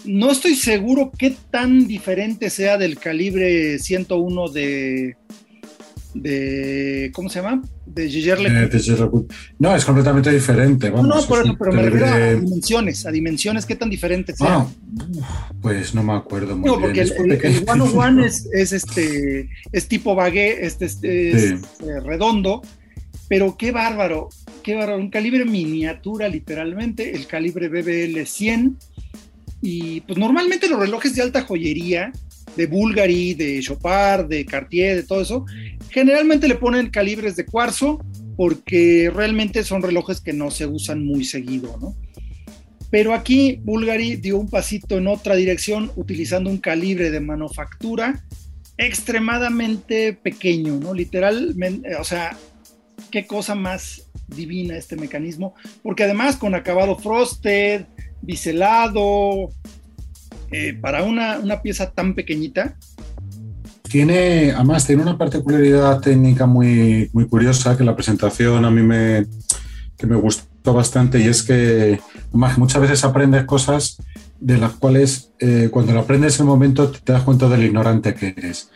No estoy seguro qué tan diferente sea del calibre 101 de, de ¿cómo se llama? De Giger eh, No, es completamente diferente. no, por eso, pero me refiero a dimensiones, a dimensiones, ¿qué tan diferentes ah, pues no me acuerdo muy no, porque el, el, One One es, es, este, es tipo baguette, este, este es, eh, redondo, pero qué bárbaro, qué bárbaro, un calibre miniatura literalmente, el calibre BBL 100, y pues normalmente los relojes de alta joyería, de Bulgari, de Chopard, de Cartier, de todo eso, generalmente le ponen calibres de cuarzo porque realmente son relojes que no se usan muy seguido, ¿no? Pero aquí Bulgari dio un pasito en otra dirección utilizando un calibre de manufactura extremadamente pequeño, ¿no? Literalmente, o sea, qué cosa más divina este mecanismo, porque además con acabado frosted, biselado, eh, para una, pieza tan pequeñita. Tiene, además, tiene una particularidad técnica muy, muy curiosa que la presentación a mí me, que me gustó bastante y es que muchas veces aprendes cosas de las cuales eh, cuando lo aprendes en el momento te das cuenta del ignorante que eres.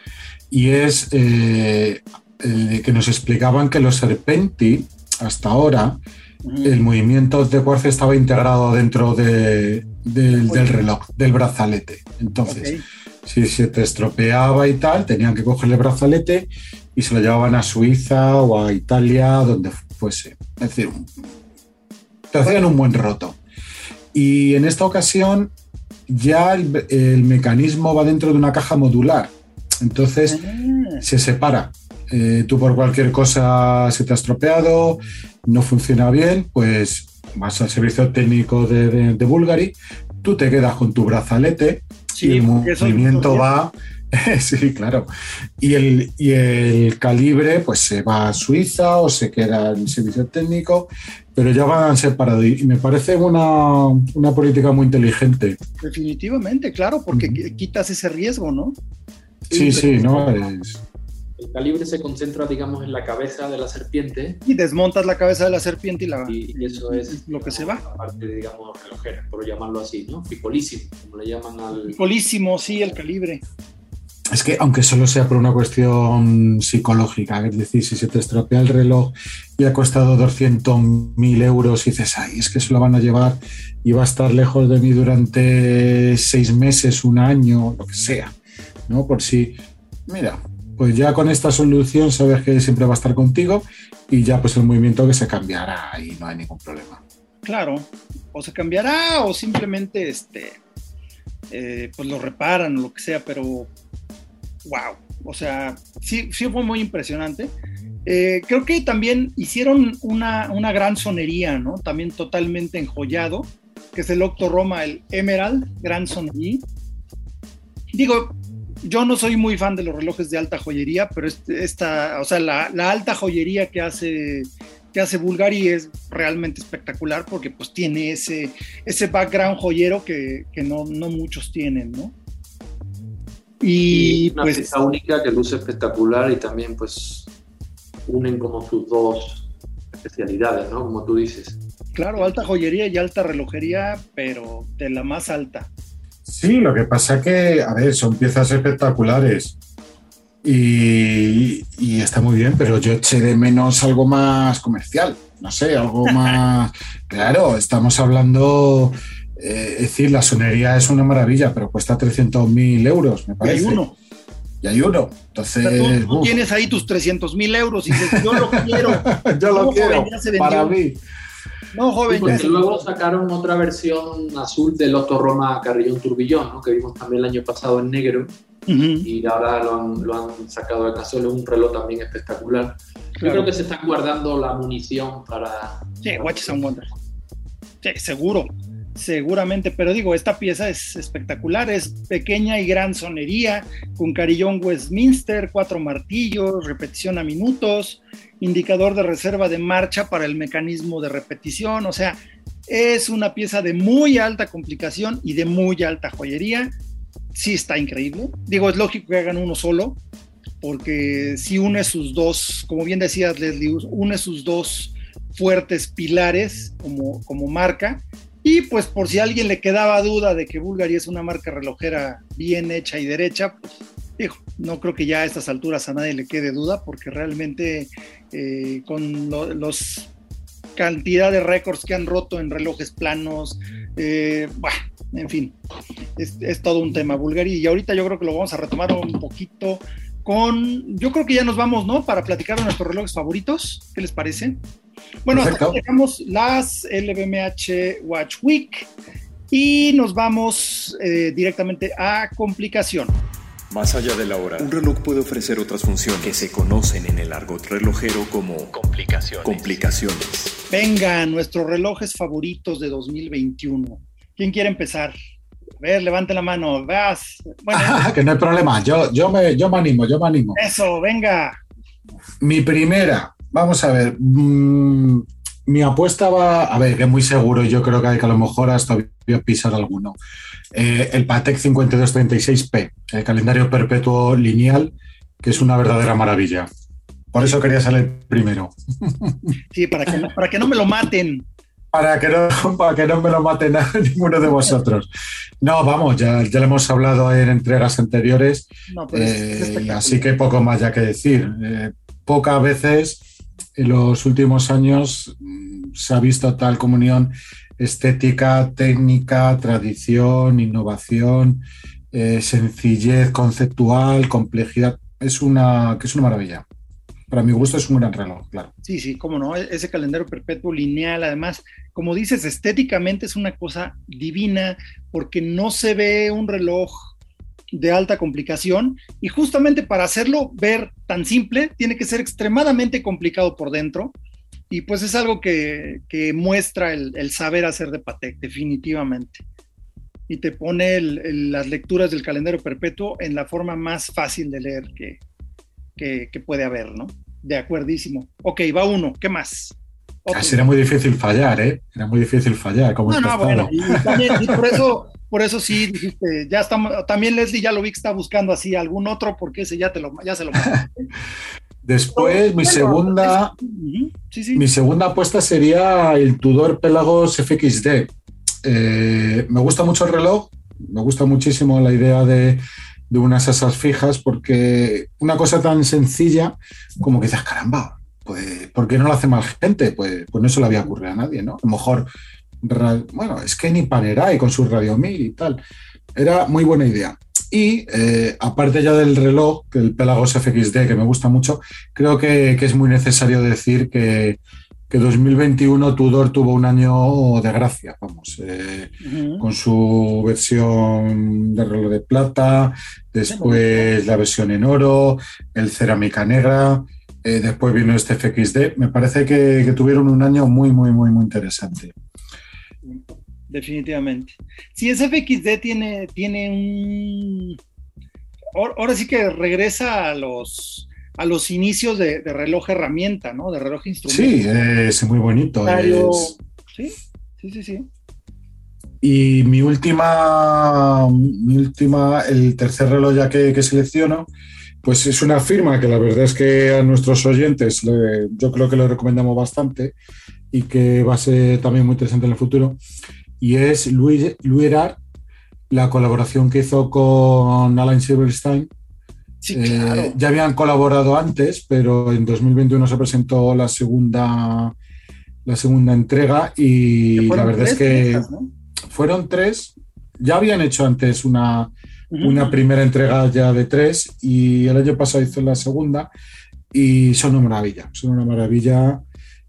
Y es eh, que nos explicaban que los serpenti, hasta ahora, el movimiento de cuarzo estaba integrado dentro del, reloj, del brazalete. Entonces, si se te estropeaba y tal, tenían que coger el brazalete y se lo llevaban a Suiza o a Italia, donde fuese. Es decir, te hacían un buen roto. Y en esta ocasión ya el, mecanismo va dentro de una caja modular. Entonces ah. se separa. Eh, tú por cualquier cosa se te ha estropeado, no funciona bien, pues vas al servicio técnico de, de, Bulgari, tú te quedas con tu brazalete y el movimiento va sí, claro. Y el, y el calibre, pues se va a Suiza o se queda en servicio técnico, pero ya van separados. Y me parece una, una política muy inteligente. Definitivamente, claro, porque quitas ese riesgo, ¿no? Sí, sí, ¿no? El calibre se concentra, digamos, en la cabeza de la serpiente. Y desmontas la cabeza de la serpiente y la. Y, eso es lo que se va. La parte, digamos, relojera, por llamarlo así, ¿no? Picolísimo, como le llaman al. Picolísimo, sí, el calibre. Es que aunque solo sea por una cuestión psicológica, es decir, si se te estropea el reloj y ha costado 200.000 euros y dices, ay, es que se lo van a llevar y va a estar lejos de mí durante seis meses, un año, lo que sea, ¿no? Por si, mira, pues ya con esta solución sabes que siempre va a estar contigo y ya pues el movimiento que se cambiará y no hay ningún problema. Claro, o se cambiará o simplemente este, eh, pues lo reparan o lo que sea, pero wow, o sea, sí, sí fue muy impresionante. Eh, creo que también hicieron una, gran sonería, ¿no? También totalmente enjollado, que es el Octo Roma, el Emerald, gran sonería. Digo, yo no soy muy fan de los relojes de alta joyería, pero esta, o sea, la, alta joyería que hace, que hace Bulgari es realmente espectacular porque pues tiene ese, ese background joyero que, no, no muchos tienen, ¿no? Y, una pues, pieza única que luce espectacular y también pues unen como sus dos especialidades, ¿no? Como tú dices. Claro, alta joyería y alta relojería, pero de la más alta. Sí, lo que pasa que, a ver, son piezas espectaculares y, y está muy bien, pero yo eché de menos algo más comercial, no sé, algo más... claro, estamos hablando eh, es decir, la sonería es una maravilla, pero cuesta 300.000 euros, me parece. Y hay uno. Y hay uno. Entonces. tú, tienes ahí tus 300.000 euros y dices, yo lo quiero. yo lo quiero. para mí. No, joven. porque luego sacaron otra versión azul del Otto Roma Carrillón Turbillón, ¿no? que vimos también el año pasado en negro. Y ahora lo han, lo han sacado de es un reloj también espectacular. Yo creo que se están guardando la munición para. Sí, Watches and Wonders. Sí, seguro seguramente, pero digo, esta pieza es espectacular, es pequeña y gran sonería, con carillón Westminster, cuatro martillos, repetición a minutos, indicador de reserva de marcha para el mecanismo de repetición, o sea, es una pieza de muy alta complicación y de muy alta joyería, sí está increíble, digo, es lógico que hagan uno solo, porque si une sus dos, como bien decías Leslie, une sus dos fuertes pilares como, como marca, y pues por si a alguien le quedaba duda de que Bulgari es una marca relojera bien hecha y derecha, pues no creo que ya a estas alturas a nadie le quede duda, porque realmente eh, con los cantidad de récords que han roto en relojes planos, eh, en fin, es, es, todo un tema Bulgari. Y ahorita yo creo que lo vamos a retomar un poquito con, yo creo que ya nos vamos, ¿no? Para platicar de nuestros relojes favoritos. ¿Qué les parece? Bueno, hasta aquí dejamos las LVMH Watch Week y nos vamos eh, directamente a complicación. Más allá de la hora, un reloj puede ofrecer otras funciones que se conocen en el argot relojero como complicaciones. complicaciones. Venga, nuestros relojes favoritos de 2021. ¿Quién quiere empezar? A ver, levante la mano, vas. Bueno, que no hay problema, yo, yo, me, yo me animo, yo me animo. Eso, venga. Mi primera, Vamos a ver. Mm, mi apuesta va, a ver, que es muy seguro, yo creo que hay que a lo mejor hasta pisar alguno. Eh, el Patek 5236P, el calendario perpetuo lineal, que es una verdadera maravilla. Por eso quería salir primero. Sí, para que, para que no me lo maten. Para que no, para que no me lo maten a ninguno de vosotros. No, vamos, ya, ya lo hemos hablado en entregas anteriores, eh, así que poco más ya que decir. Eh, pocas veces en los últimos años mm, se ha visto tal comunión estética, técnica, tradición, innovación, eh, sencillez conceptual, complejidad. Es una, que es una maravilla. Para mi gusto es un gran reloj, claro. Sí, sí, cómo no, e-, ese calendario perpetuo lineal, además, como dices, estéticamente es una cosa divina porque no se ve un reloj de alta complicación y justamente para hacerlo ver tan simple tiene que ser extremadamente complicado por dentro y pues es algo que, muestra el, saber hacer de Patek, definitivamente. Y te pone las lecturas del calendario perpetuo en la forma más fácil de leer que, que, puede haber, ¿no? De acuerdísimo. Ok, va uno, ¿qué más? Casi era muy difícil fallar, ¿eh? Era muy difícil fallar. Como no, no, bueno, y, por eso, por eso sí dijiste, ya estamos, también Leslie ya lo vi que está buscando así algún otro, porque ese ya te lo, ya se lo Después, mi segunda, mi segunda apuesta sería el Tudor Pelagos FXD. Eh, me gusta mucho el reloj, me gusta muchísimo la idea de, de unas asas fijas, porque una cosa tan sencilla como que dices, caramba, pues, ¿por qué no lo hace más gente? Pues, pues no se le había ocurrido a nadie, ¿no? A lo mejor, bueno, es que ni Panerai con su Radio Mil y tal. Era muy buena idea. Y eh, aparte ya del reloj, el Pelagos FXD, que me gusta mucho, creo que, que es muy necesario decir que, que 2021 Tudor tuvo un año de gracia, vamos, eh, con su versión de reloj de plata, después la versión en oro, el cerámica negra, eh, después vino este FXD. Me parece que, tuvieron un año muy, muy, muy, muy interesante. Definitivamente. Si ese FXD tiene, tiene un... Ahora sí que regresa a los a los inicios de, reloj herramienta, ¿no? De reloj instrumento. Sí, es muy bonito. Sí, sí, sí, sí. Y mi última, mi última, el tercer reloj ya que, selecciono, pues es una firma que la verdad es que a nuestros oyentes yo creo que lo recomendamos bastante y que va a ser también muy interesante en el futuro. Y es Louis, Louis la colaboración que hizo con Alan Silverstein eh, ya habían colaborado antes, pero en 2021 se presentó la segunda, la segunda entrega y la verdad es que fueron tres. Ya habían hecho antes una, una primera entrega ya de tres y el año pasado hizo la segunda y son una maravilla, son una maravilla,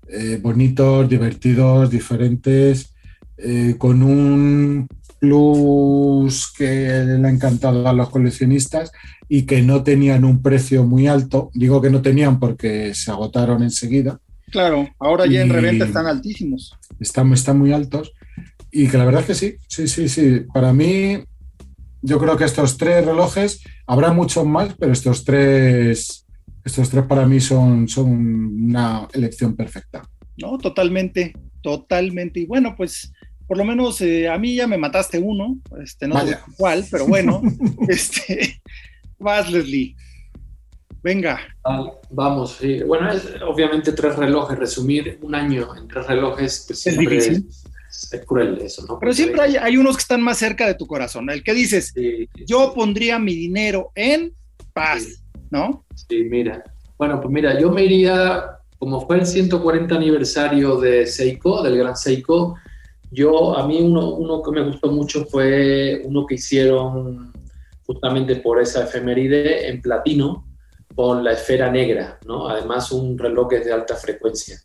eh, bonitos, divertidos, diferentes, eh, con un plus que le ha encantado a los coleccionistas y que no tenían un precio muy alto. Digo que no tenían porque se agotaron enseguida. Claro, ahora ya en reventa están altísimos. Están, están muy altos. Y que la verdad es que sí, sí, sí, sí. Para mí, yo creo que estos tres relojes, habrá muchos más, pero estos tres, estos tres para mí son, son una elección perfecta. No, totalmente, totalmente. Y bueno, pues por lo menos eh, a mí ya me mataste uno, este, no sé cuál, pero bueno, este, vas Leslie. Venga. vamos, sí. Bueno, es, obviamente tres relojes, resumir un año en tres relojes, pues es difícil. Es, cruel eso, ¿no? Pero siempre hay, hay, unos que están más cerca de tu corazón. El que dices, yo pondría mi dinero en paz, ¿no? Sí, mira. Bueno, pues mira, yo me iría, como fue el 140 aniversario de Seiko, del gran Seiko, yo, a mí uno, uno que me gustó mucho fue uno que hicieron justamente por esa efeméride en platino con la esfera negra, ¿no? Además un reloj de alta frecuencia.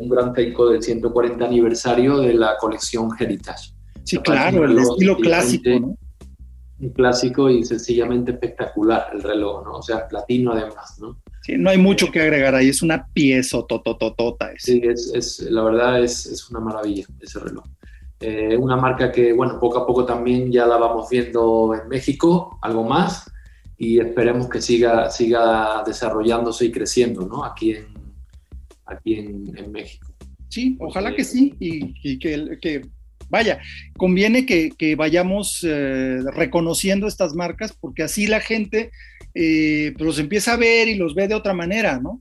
un gran Seiko del 140 aniversario de la colección Heritage. Sí, claro, el estilo clásico, ¿no? Un clásico y sencillamente espectacular el reloj, ¿no? O sea, platino además, ¿no? Sí, no hay mucho que agregar ahí, es una pieza totototota. Sí, es, es, la verdad es, es, una maravilla ese reloj. Eh, una marca que, bueno, poco a poco también ya la vamos viendo en México, algo más, y esperemos que siga, siga desarrollándose y creciendo, ¿no? Aquí en, aquí en, en México. Sí, ojalá que sí, y, que, que, vaya, conviene que, que vayamos eh, reconociendo estas marcas, porque así la gente eh, pues los empieza a ver y los ve de otra manera, ¿no?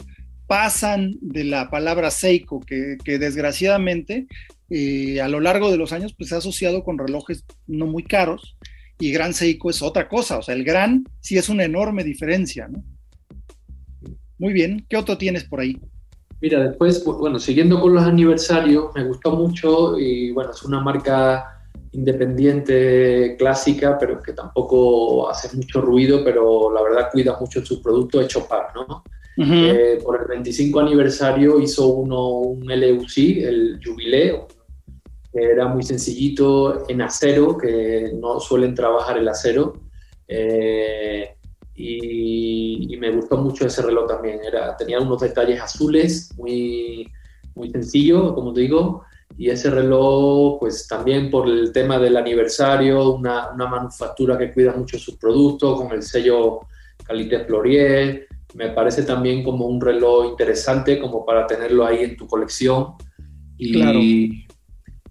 Pasan de la palabra Seiko, que, desgraciadamente eh, a lo largo de los años pues se ha asociado con relojes no muy caros y Gran Seiko es otra cosa, o sea, el Gran sí es una enorme diferencia, ¿no? Muy bien, ¿qué otro tienes por ahí? Mira, después, bueno, siguiendo con los aniversarios, me gustó mucho y bueno, es una marca independiente clásica, pero que tampoco hace mucho ruido, pero la verdad cuida mucho su producto hecho par, ¿no? Eh, por el 25 aniversario hizo uno un LUC, el Jubileo, que era muy sencillito en acero, que no suelen trabajar el acero. Eh, y, me gustó mucho ese reloj también. Era, tenía unos detalles azules, muy, muy sencillo, como te digo. Y ese reloj, pues también por el tema del aniversario, una, una manufactura que cuida mucho sus productos, con el sello Calité Florier, me parece también como un reloj interesante como para tenerlo ahí en tu colección y,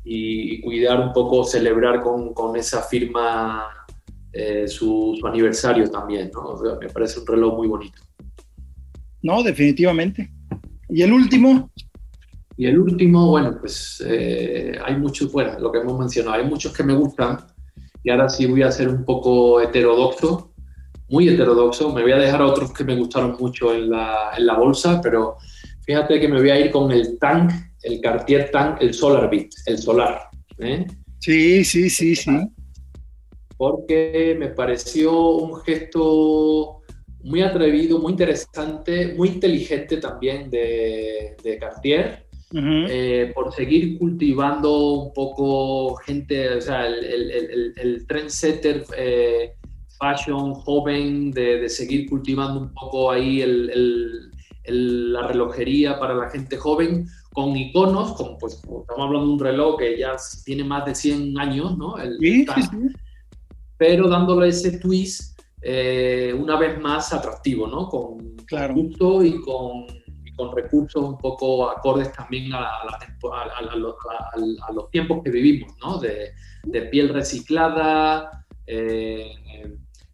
y, cuidar un poco, celebrar con, con esa firma eh, su, aniversario también, ¿no? me parece un reloj muy bonito. No, definitivamente. ¿Y el último? Y el último, bueno, pues eh, hay muchos, bueno, lo que hemos mencionado, hay muchos que me gustan y ahora sí voy a ser un poco heterodoxo muy heterodoxo. Me voy a dejar otros que me gustaron mucho en la, en la bolsa, pero fíjate que me voy a ir con el Tank, el Cartier Tank, el Solar Beat, el solar. ¿eh? Sí, sí, sí, sí. Porque me pareció un gesto muy atrevido, muy interesante, muy inteligente también de, de Cartier. Eh, por seguir cultivando un poco gente, o sea, el, el, el, el trendsetter eh, fashion joven, de, seguir cultivando un poco ahí la relojería para la gente joven, con iconos, como pues estamos hablando de un reloj que ya tiene más de 100 años, ¿no? Pero dándole ese twist eh, una vez más atractivo, ¿no? Con, claro. gusto y con, con recursos un poco acordes también a, los, tiempos que vivimos, ¿no? De, piel reciclada, eh,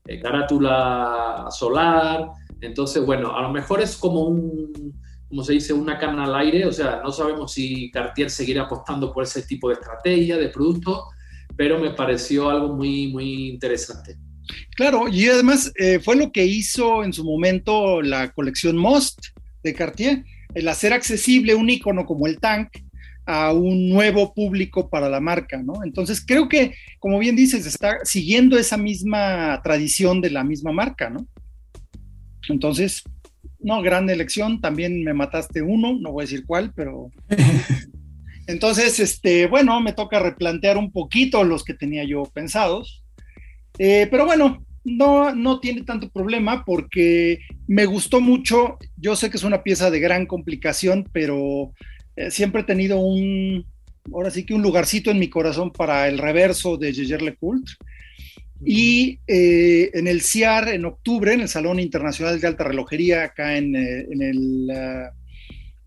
eh, carátula solar. Entonces, bueno, a lo mejor es como un, como se dice, una carne al aire, o sea, no sabemos si Cartier seguirá apostando por ese tipo de estrategia, de producto, pero me pareció algo muy, muy interesante. Claro, y además eh, fue lo que hizo en su momento la colección Most de Cartier, el hacer accesible un icono como el tank a un nuevo público para la marca, ¿no? Entonces creo que, como bien dices, está siguiendo esa misma tradición de la misma marca, ¿no? Entonces, no, gran elección, también me mataste uno, no voy a decir cuál, pero... Entonces, este, bueno, me toca replantear un poquito los que tenía yo pensados. Eh, pero bueno, no, no tiene tanto problema porque me gustó mucho. Yo sé que es una pieza de gran complicación, pero eh, siempre he tenido un, ahora sí que un lugarcito en mi corazón para el reverso de Jaeger LeCoultre. Y eh, en el CIAR, en octubre, en el Salón Internacional de Alta Relojería, acá en, eh, en el, ah,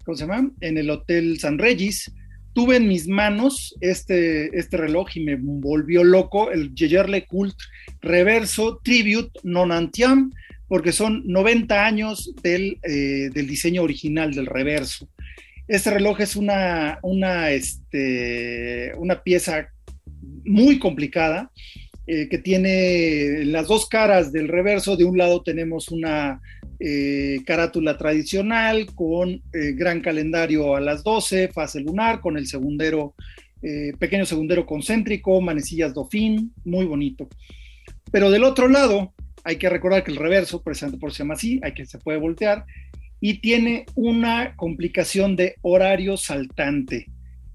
¿cómo se llama? En el Hotel San Regis, tuve en mis manos este, este reloj y me volvió loco, el Jaeger LeCoultre Reverso Tribute Non Antiam, porque son 90 años del, del diseño original del reverso. Este reloj es una, una, este, una pieza muy complicada eh, que tiene las dos caras del reverso. De un lado tenemos una eh, carátula tradicional con eh, gran calendario a las 12, fase lunar, con el segundero, pequeño segundero concéntrico, manecillas dofín, muy bonito. Pero del otro lado, hay que recordar que el reverso, precisamente por se llama así, hay que se puede voltear, y tiene una complicación de horario saltante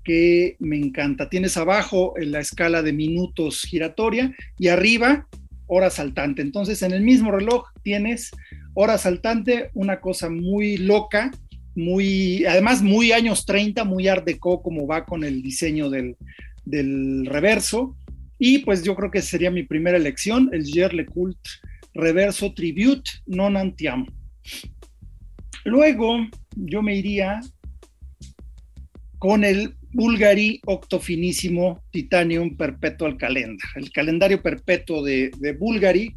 que me encanta. Tienes abajo en la escala de minutos giratoria y arriba hora saltante. Entonces en el mismo reloj tienes hora saltante, una cosa muy loca, muy, además muy años 30, muy art deco como va con el diseño del, del reverso. Y pues yo creo que sería mi primera elección, el Gerle Cult Reverso Tribute Non Antiamo. Luego yo me iría con el Bulgari Octofinísimo Titanium Perpetual Calendar. El calendario perpetuo de, Bulgari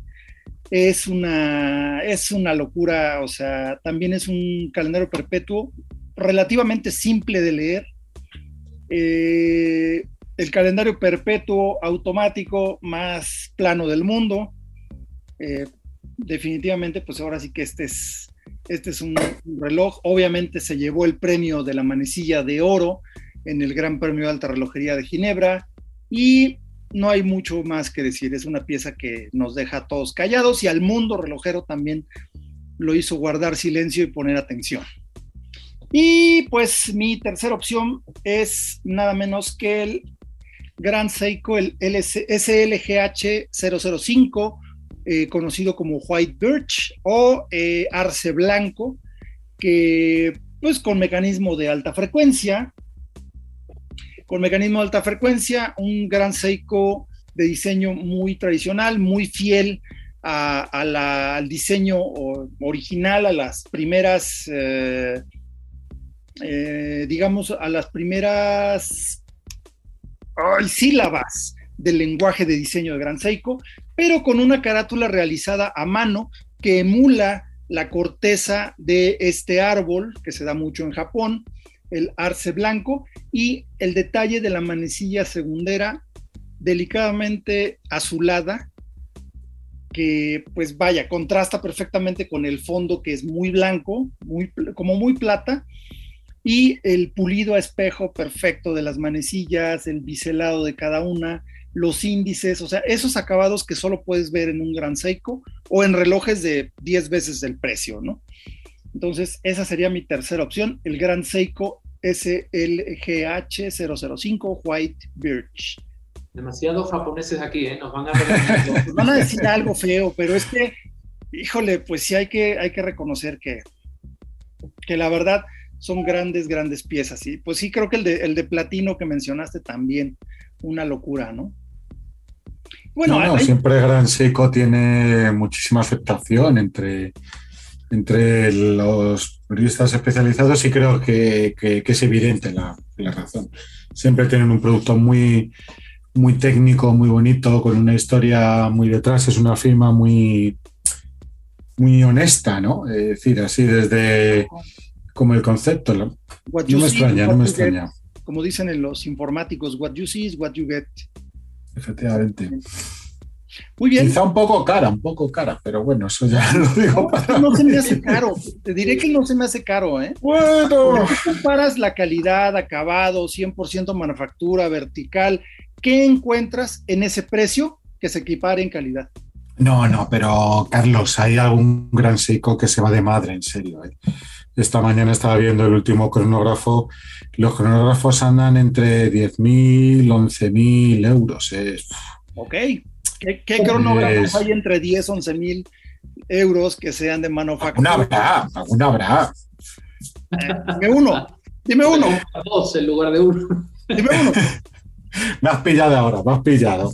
es una, es una locura, o sea, también es un calendario perpetuo relativamente simple de leer. Eh, el calendario perpetuo automático más plano del mundo. Eh, definitivamente, pues ahora sí que este es este es un, reloj, obviamente se llevó el premio de la manecilla de oro en el Gran Premio de Alta Relojería de Ginebra y no hay mucho más que decir, es una pieza que nos deja a todos callados y al mundo relojero también lo hizo guardar silencio y poner atención. Y pues mi tercera opción es nada menos que el Gran Seiko, el SLGH 005, eh, conocido como White Birch o eh, Arce Blanco, que pues con mecanismo de alta frecuencia, con mecanismo de alta frecuencia, un Gran Seiko de diseño muy tradicional, muy fiel al diseño original, a las primeras, eh, digamos, a las primeras sílabas del lenguaje de diseño de Gran Seiko, pero con una carátula realizada a mano que emula la corteza de este árbol que se da mucho en Japón, el arce blanco, y el detalle de la manecilla segundera delicadamente azulada, que pues vaya, contrasta perfectamente con el fondo que es muy blanco, muy, como muy plata, y el pulido a espejo perfecto de las manecillas, el biselado de cada una, los índices, o sea, esos acabados que solo puedes ver en un Gran Seiko o en relojes de 10 veces el precio, ¿no? Entonces, esa sería mi tercera opción, el Gran Seiko SLGH 005 White Birch. Demasiados japoneses aquí, ¿eh? Nos van a, Nos van a decir algo feo, pero es que, híjole, pues sí hay que, hay que reconocer que, que la verdad, son grandes, grandes piezas. Y pues sí, creo que el de, el de platino que mencionaste también, una locura, ¿no? Bueno, no, siempre Gran Seiko tiene muchísima aceptación entre, entre los periodistas especializados y creo que, es evidente la, razón. Siempre tienen un producto muy, muy técnico, muy bonito, con una historia muy detrás, es una firma muy, muy honesta, ¿no? Es decir, así desde como el concepto. ¿no? no me extraña, no me extraña. como dicen en los informáticos, what you see is what you get. Efectivamente. Muy bien. Quizá un poco cara, un poco cara, pero bueno, eso ya lo digo para. No se me hace caro. Te diré que no se me hace caro, ¿eh? Bueno. Si comparas la calidad, acabado, 100% manufactura, vertical, ¿qué encuentras en ese precio que se equipare en calidad? No, no, pero Carlos, hay algún gran seco que se va de madre, en serio. ¿eh? Esta mañana estaba viendo el último cronógrafo. Los cronógrafos andan entre 10.000, 11.000 euros. ¿eh? Ok. ¿Qué, cronógrafos hay entre 10, 11.000 euros que sean de manufactura? Alguna habrá, alguna habrá. Eh, dime uno. Dime uno. Dos en lugar de uno. Dime uno. me has pillado ahora, me has pillado.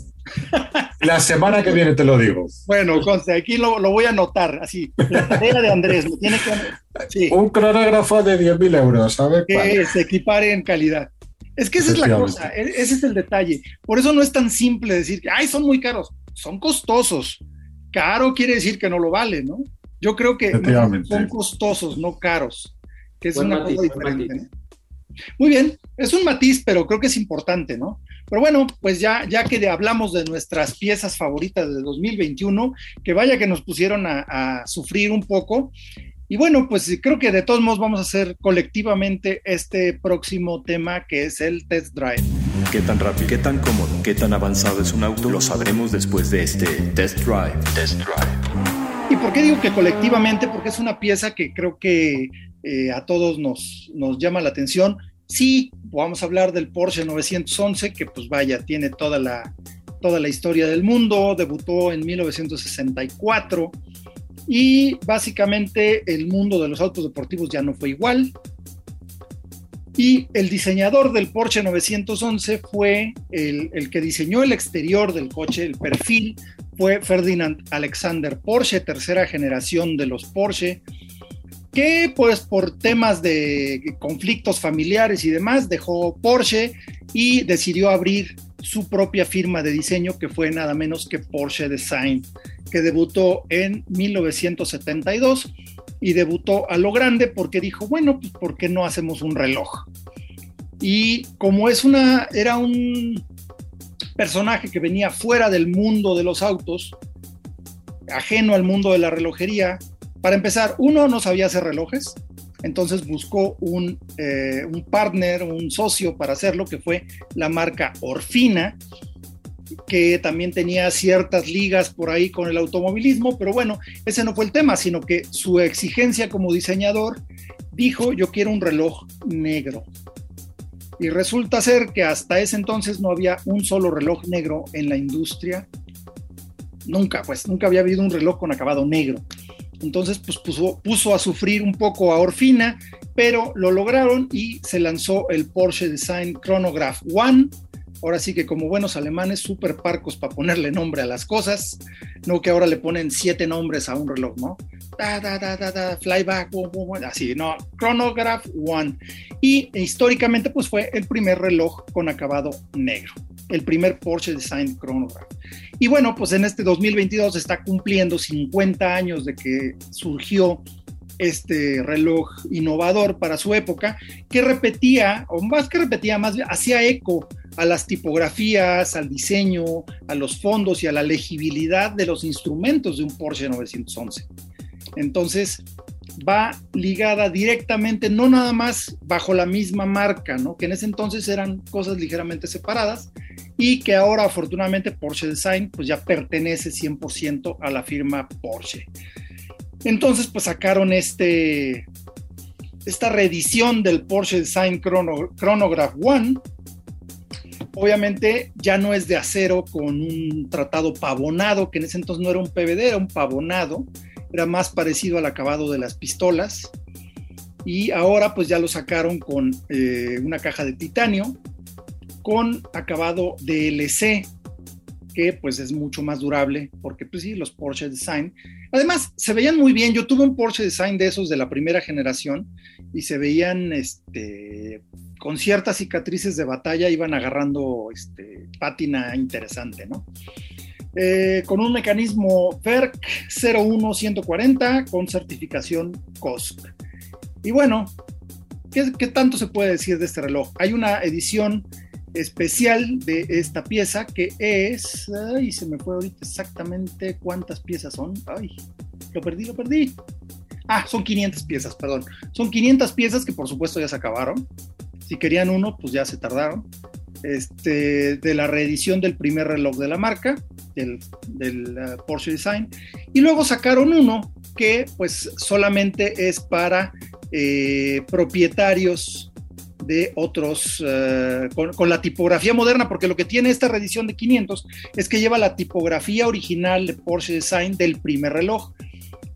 La semana que viene te lo digo. Bueno, conste, aquí lo, voy a anotar, así. La tarea de Andrés, me tiene que. Un cronógrafo de 10.000 euros, ¿sabes? Que se equipare en calidad. Es que esa es la cosa, e, ese es el detalle. Por eso no es tan simple decir que, ay, son muy caros. Son costosos. Caro quiere decir que no lo vale, ¿no? Yo creo que son costosos, no caros. Que es una cosa diferente. Muy bien, es un matiz, pero creo que es importante, ¿no? Pero bueno, pues ya, ya que hablamos de nuestras piezas favoritas de 2021, que vaya que nos pusieron a, sufrir un poco. Y bueno, pues creo que de todos modos vamos a hacer colectivamente este próximo tema que es el test drive. ¿Qué tan rápido, qué tan cómodo, qué tan avanzado es un auto? Lo sabremos después de este test drive. Test drive. ¿Y por qué digo que colectivamente? Porque es una pieza que creo que eh, a todos nos, nos llama la atención Sí, vamos a hablar del Porsche 911, que pues vaya, tiene toda la, toda la historia del mundo, debutó en 1964 y básicamente el mundo de los autos deportivos ya no fue igual. Y el diseñador del Porsche 911 fue el, que diseñó el exterior del coche, el perfil, fue Ferdinand Alexander Porsche, tercera generación de los Porsche que pues por temas de conflictos familiares y demás dejó Porsche y decidió abrir su propia firma de diseño que fue nada menos que Porsche Design, que debutó en 1972 y debutó a lo grande porque dijo, bueno, pues ¿por qué no hacemos un reloj? Y como es una, era un personaje que venía fuera del mundo de los autos, ajeno al mundo de la relojería, para empezar, uno no sabía hacer relojes, entonces buscó un, eh, un partner, un socio para hacerlo, que fue la marca Orfina. que también tenía ciertas ligas por ahí con el automovilismo, pero bueno, ese no fue el tema, sino que su exigencia como diseñador dijo, yo quiero un reloj negro. Y resulta ser que hasta ese entonces no había un solo reloj negro en la industria. Nunca, pues, nunca había habido un reloj con acabado negro. Entonces, pues puso, puso a sufrir un poco a Orfina, pero lo lograron y se lanzó el Porsche Design Chronograph One, ahora sí que como buenos alemanes, súper parcos para ponerle nombre a las cosas, no que ahora le ponen siete nombres a un reloj, ¿no? Da, da, da, da, da, flyback, así, no, Chronograph One. Y históricamente, pues fue el primer reloj con acabado negro, el primer Porsche Design Chronograph. Y bueno, pues en este 2022 está cumpliendo 50 años de que surgió este reloj innovador para su época, que repetía, o más que repetía, más hacía eco a las tipografías, al diseño, a los fondos y a la legibilidad de los instrumentos de un Porsche 911. Entonces, va ligada directamente, no nada más bajo la misma marca, ¿no? que en ese entonces eran cosas ligeramente separadas y que ahora afortunadamente Porsche Design pues ya pertenece 100% a la firma Porsche. Entonces, pues sacaron este, esta reedición del Porsche Design Chronograph One. Obviamente ya no es de acero con un tratado pavonado, que en ese entonces no era un PVD, era un pavonado, era más parecido al acabado de las pistolas. Y ahora pues ya lo sacaron con eh, una caja de titanio, con acabado DLC, que pues es mucho más durable, porque pues sí, los Porsche Design. Además, se veían muy bien. Yo tuve un Porsche Design de esos de la primera generación y se veían este, con ciertas cicatrices de batalla, iban agarrando este, pátina interesante, ¿no? Eh, con un mecanismo FERC 01140 con certificación COSC. Y bueno, ¿qué, ¿qué tanto se puede decir de este reloj? Hay una edición especial de esta pieza que es, ay, se me fue ahorita exactamente cuántas piezas son, ay, lo perdí, lo perdí. Ah, son 500 piezas, perdón. Son 500 piezas que por supuesto ya se acabaron. Si querían uno, pues ya se tardaron. Este, de la reedición del primer reloj de la marca, del, del uh, Porsche Design. Y luego sacaron uno que pues solamente es para eh, propietarios de otros, eh, con, la tipografía moderna, porque lo que tiene esta reedición de 500 es que lleva la tipografía original de Porsche Design del primer reloj.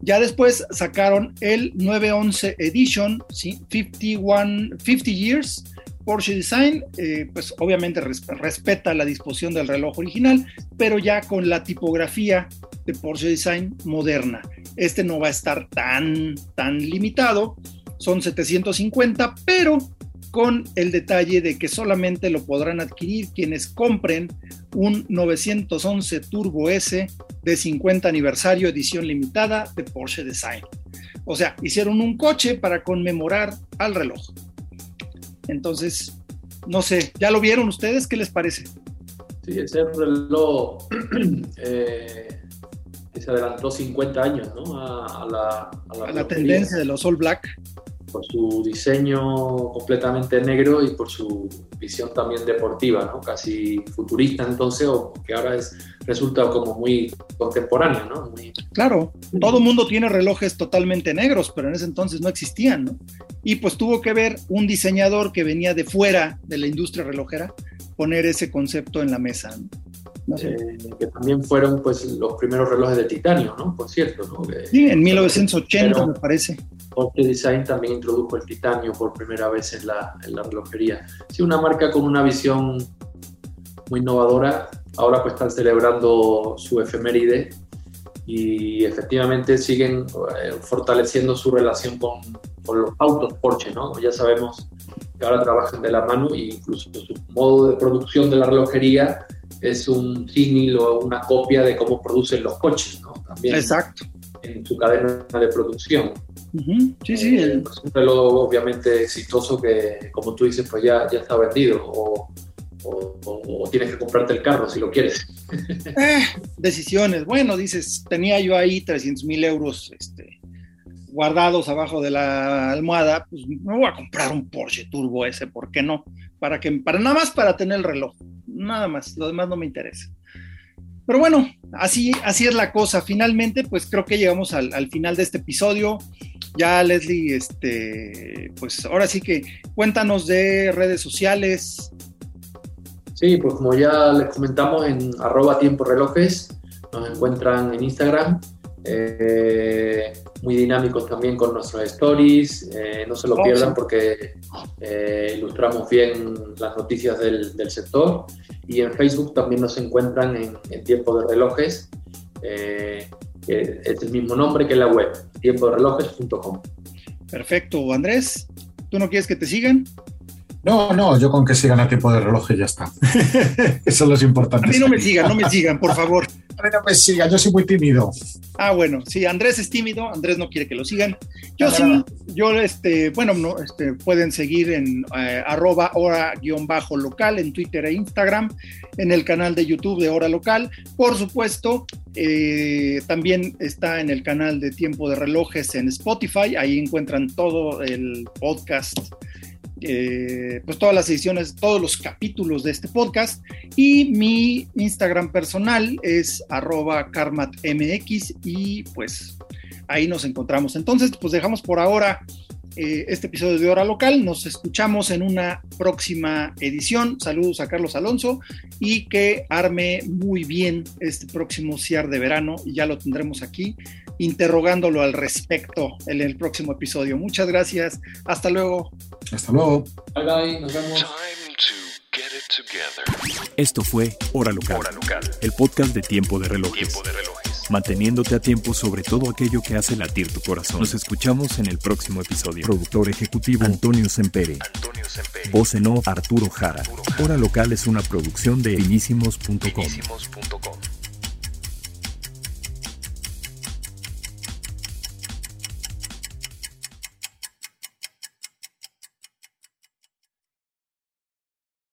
Ya después sacaron el 911 Edition, ¿sí? 51, 50 Years, Porsche Design, eh, pues obviamente respeta la disposición del reloj original, pero ya con la tipografía de Porsche Design moderna. Este no va a estar tan, tan limitado, son 750, pero con el detalle de que solamente lo podrán adquirir quienes compren un 911 Turbo S de 50 aniversario edición limitada de Porsche Design. O sea, hicieron un coche para conmemorar al reloj. Entonces, no sé, ¿ya lo vieron ustedes? ¿Qué les parece? Sí, ese reloj eh, se adelantó 50 años ¿no? a, la, a la tendencia de los All Black por su diseño completamente negro y por su visión también deportiva, ¿no? casi futurista entonces, o que ahora es, resulta como muy contemporánea. ¿no? Claro, todo el mundo tiene relojes totalmente negros, pero en ese entonces no existían. ¿no? Y pues tuvo que ver un diseñador que venía de fuera de la industria relojera poner ese concepto en la mesa. ¿no? Eh, que también fueron pues los primeros relojes de titanio, ¿no? Por cierto, ¿no? Sí, en 1980 me parece. Porsche Design también introdujo el titanio por primera vez en la, en la relojería. Sí, una marca con una visión muy innovadora. Ahora pues están celebrando su efeméride y efectivamente siguen eh, fortaleciendo su relación con, con, los autos Porsche, ¿no? Ya sabemos que ahora trabajan de la mano e incluso su modo de producción de la relojería es un símil o una copia de cómo producen los coches, ¿no? También Exacto. En su cadena de producción. Sí, sí. Eh, es un reloj obviamente exitoso que, como tú dices, pues ya, ya está vendido o, o, tienes que comprarte el carro si lo quieres. Eh, decisiones. Bueno, dices, tenía yo ahí 300 mil euros este, guardados abajo de la almohada, pues me voy a comprar un Porsche Turbo S, ¿por qué no? Para, que, para nada más para tener el reloj, nada más, lo demás no me interesa. Pero bueno, así, así es la cosa. Finalmente, pues creo que llegamos al, al final de este episodio. Ya, Leslie, este, pues ahora sí que cuéntanos de redes sociales. Sí, pues como ya les comentamos en arroba tiempo relojes, nos encuentran en Instagram, eh, muy dinámicos también con nuestros stories, eh, no se lo pierdan porque eh, ilustramos bien las noticias del, del, sector y en Facebook también nos encuentran en, en tiempo de relojes es el mismo nombre que la web, tiemporelojes.com. Perfecto, Andrés, ¿tú no quieres que te sigan? No, no, yo con que sigan a tiempo de reloj ya está. Eso es lo importante. A mí no me sigan, no me sigan, por favor. A mí no me sigan, yo soy muy tímido. Ah, bueno, sí, Andrés es tímido, Andrés no quiere que lo sigan. Yo sí, yo, este, bueno, no, este, pueden seguir en eh, arroba hora-local en Twitter e Instagram, en el canal de YouTube de Hora Local. Por supuesto, eh, también está en el canal de Tiempo de Relojes en Spotify, ahí encuentran todo el podcast eh, pues todas las ediciones, todos los capítulos de este podcast. Y mi Instagram personal es arroba karmatmx y pues ahí nos encontramos. Entonces, pues dejamos por ahora eh, este episodio de Hora Local. Nos escuchamos en una próxima edición. Saludos a Carlos Alonso y que arme muy bien este próximo CIAR de verano y ya lo tendremos aquí interrogándolo al respecto en el próximo episodio. Muchas gracias. Hasta luego. Hasta luego. Bye bye. Nos vemos. Esto fue Hora Local, el podcast de Tiempo de Relojes. Tiempo de relojes. Manteniéndote a tiempo sobre todo aquello que hace latir tu corazón. Nos escuchamos en el próximo episodio. Productor ejecutivo Antonio Sempere. Antonio Sempere. Voz en off Arturo Jara. Hora Local es una producción de finísimos.com.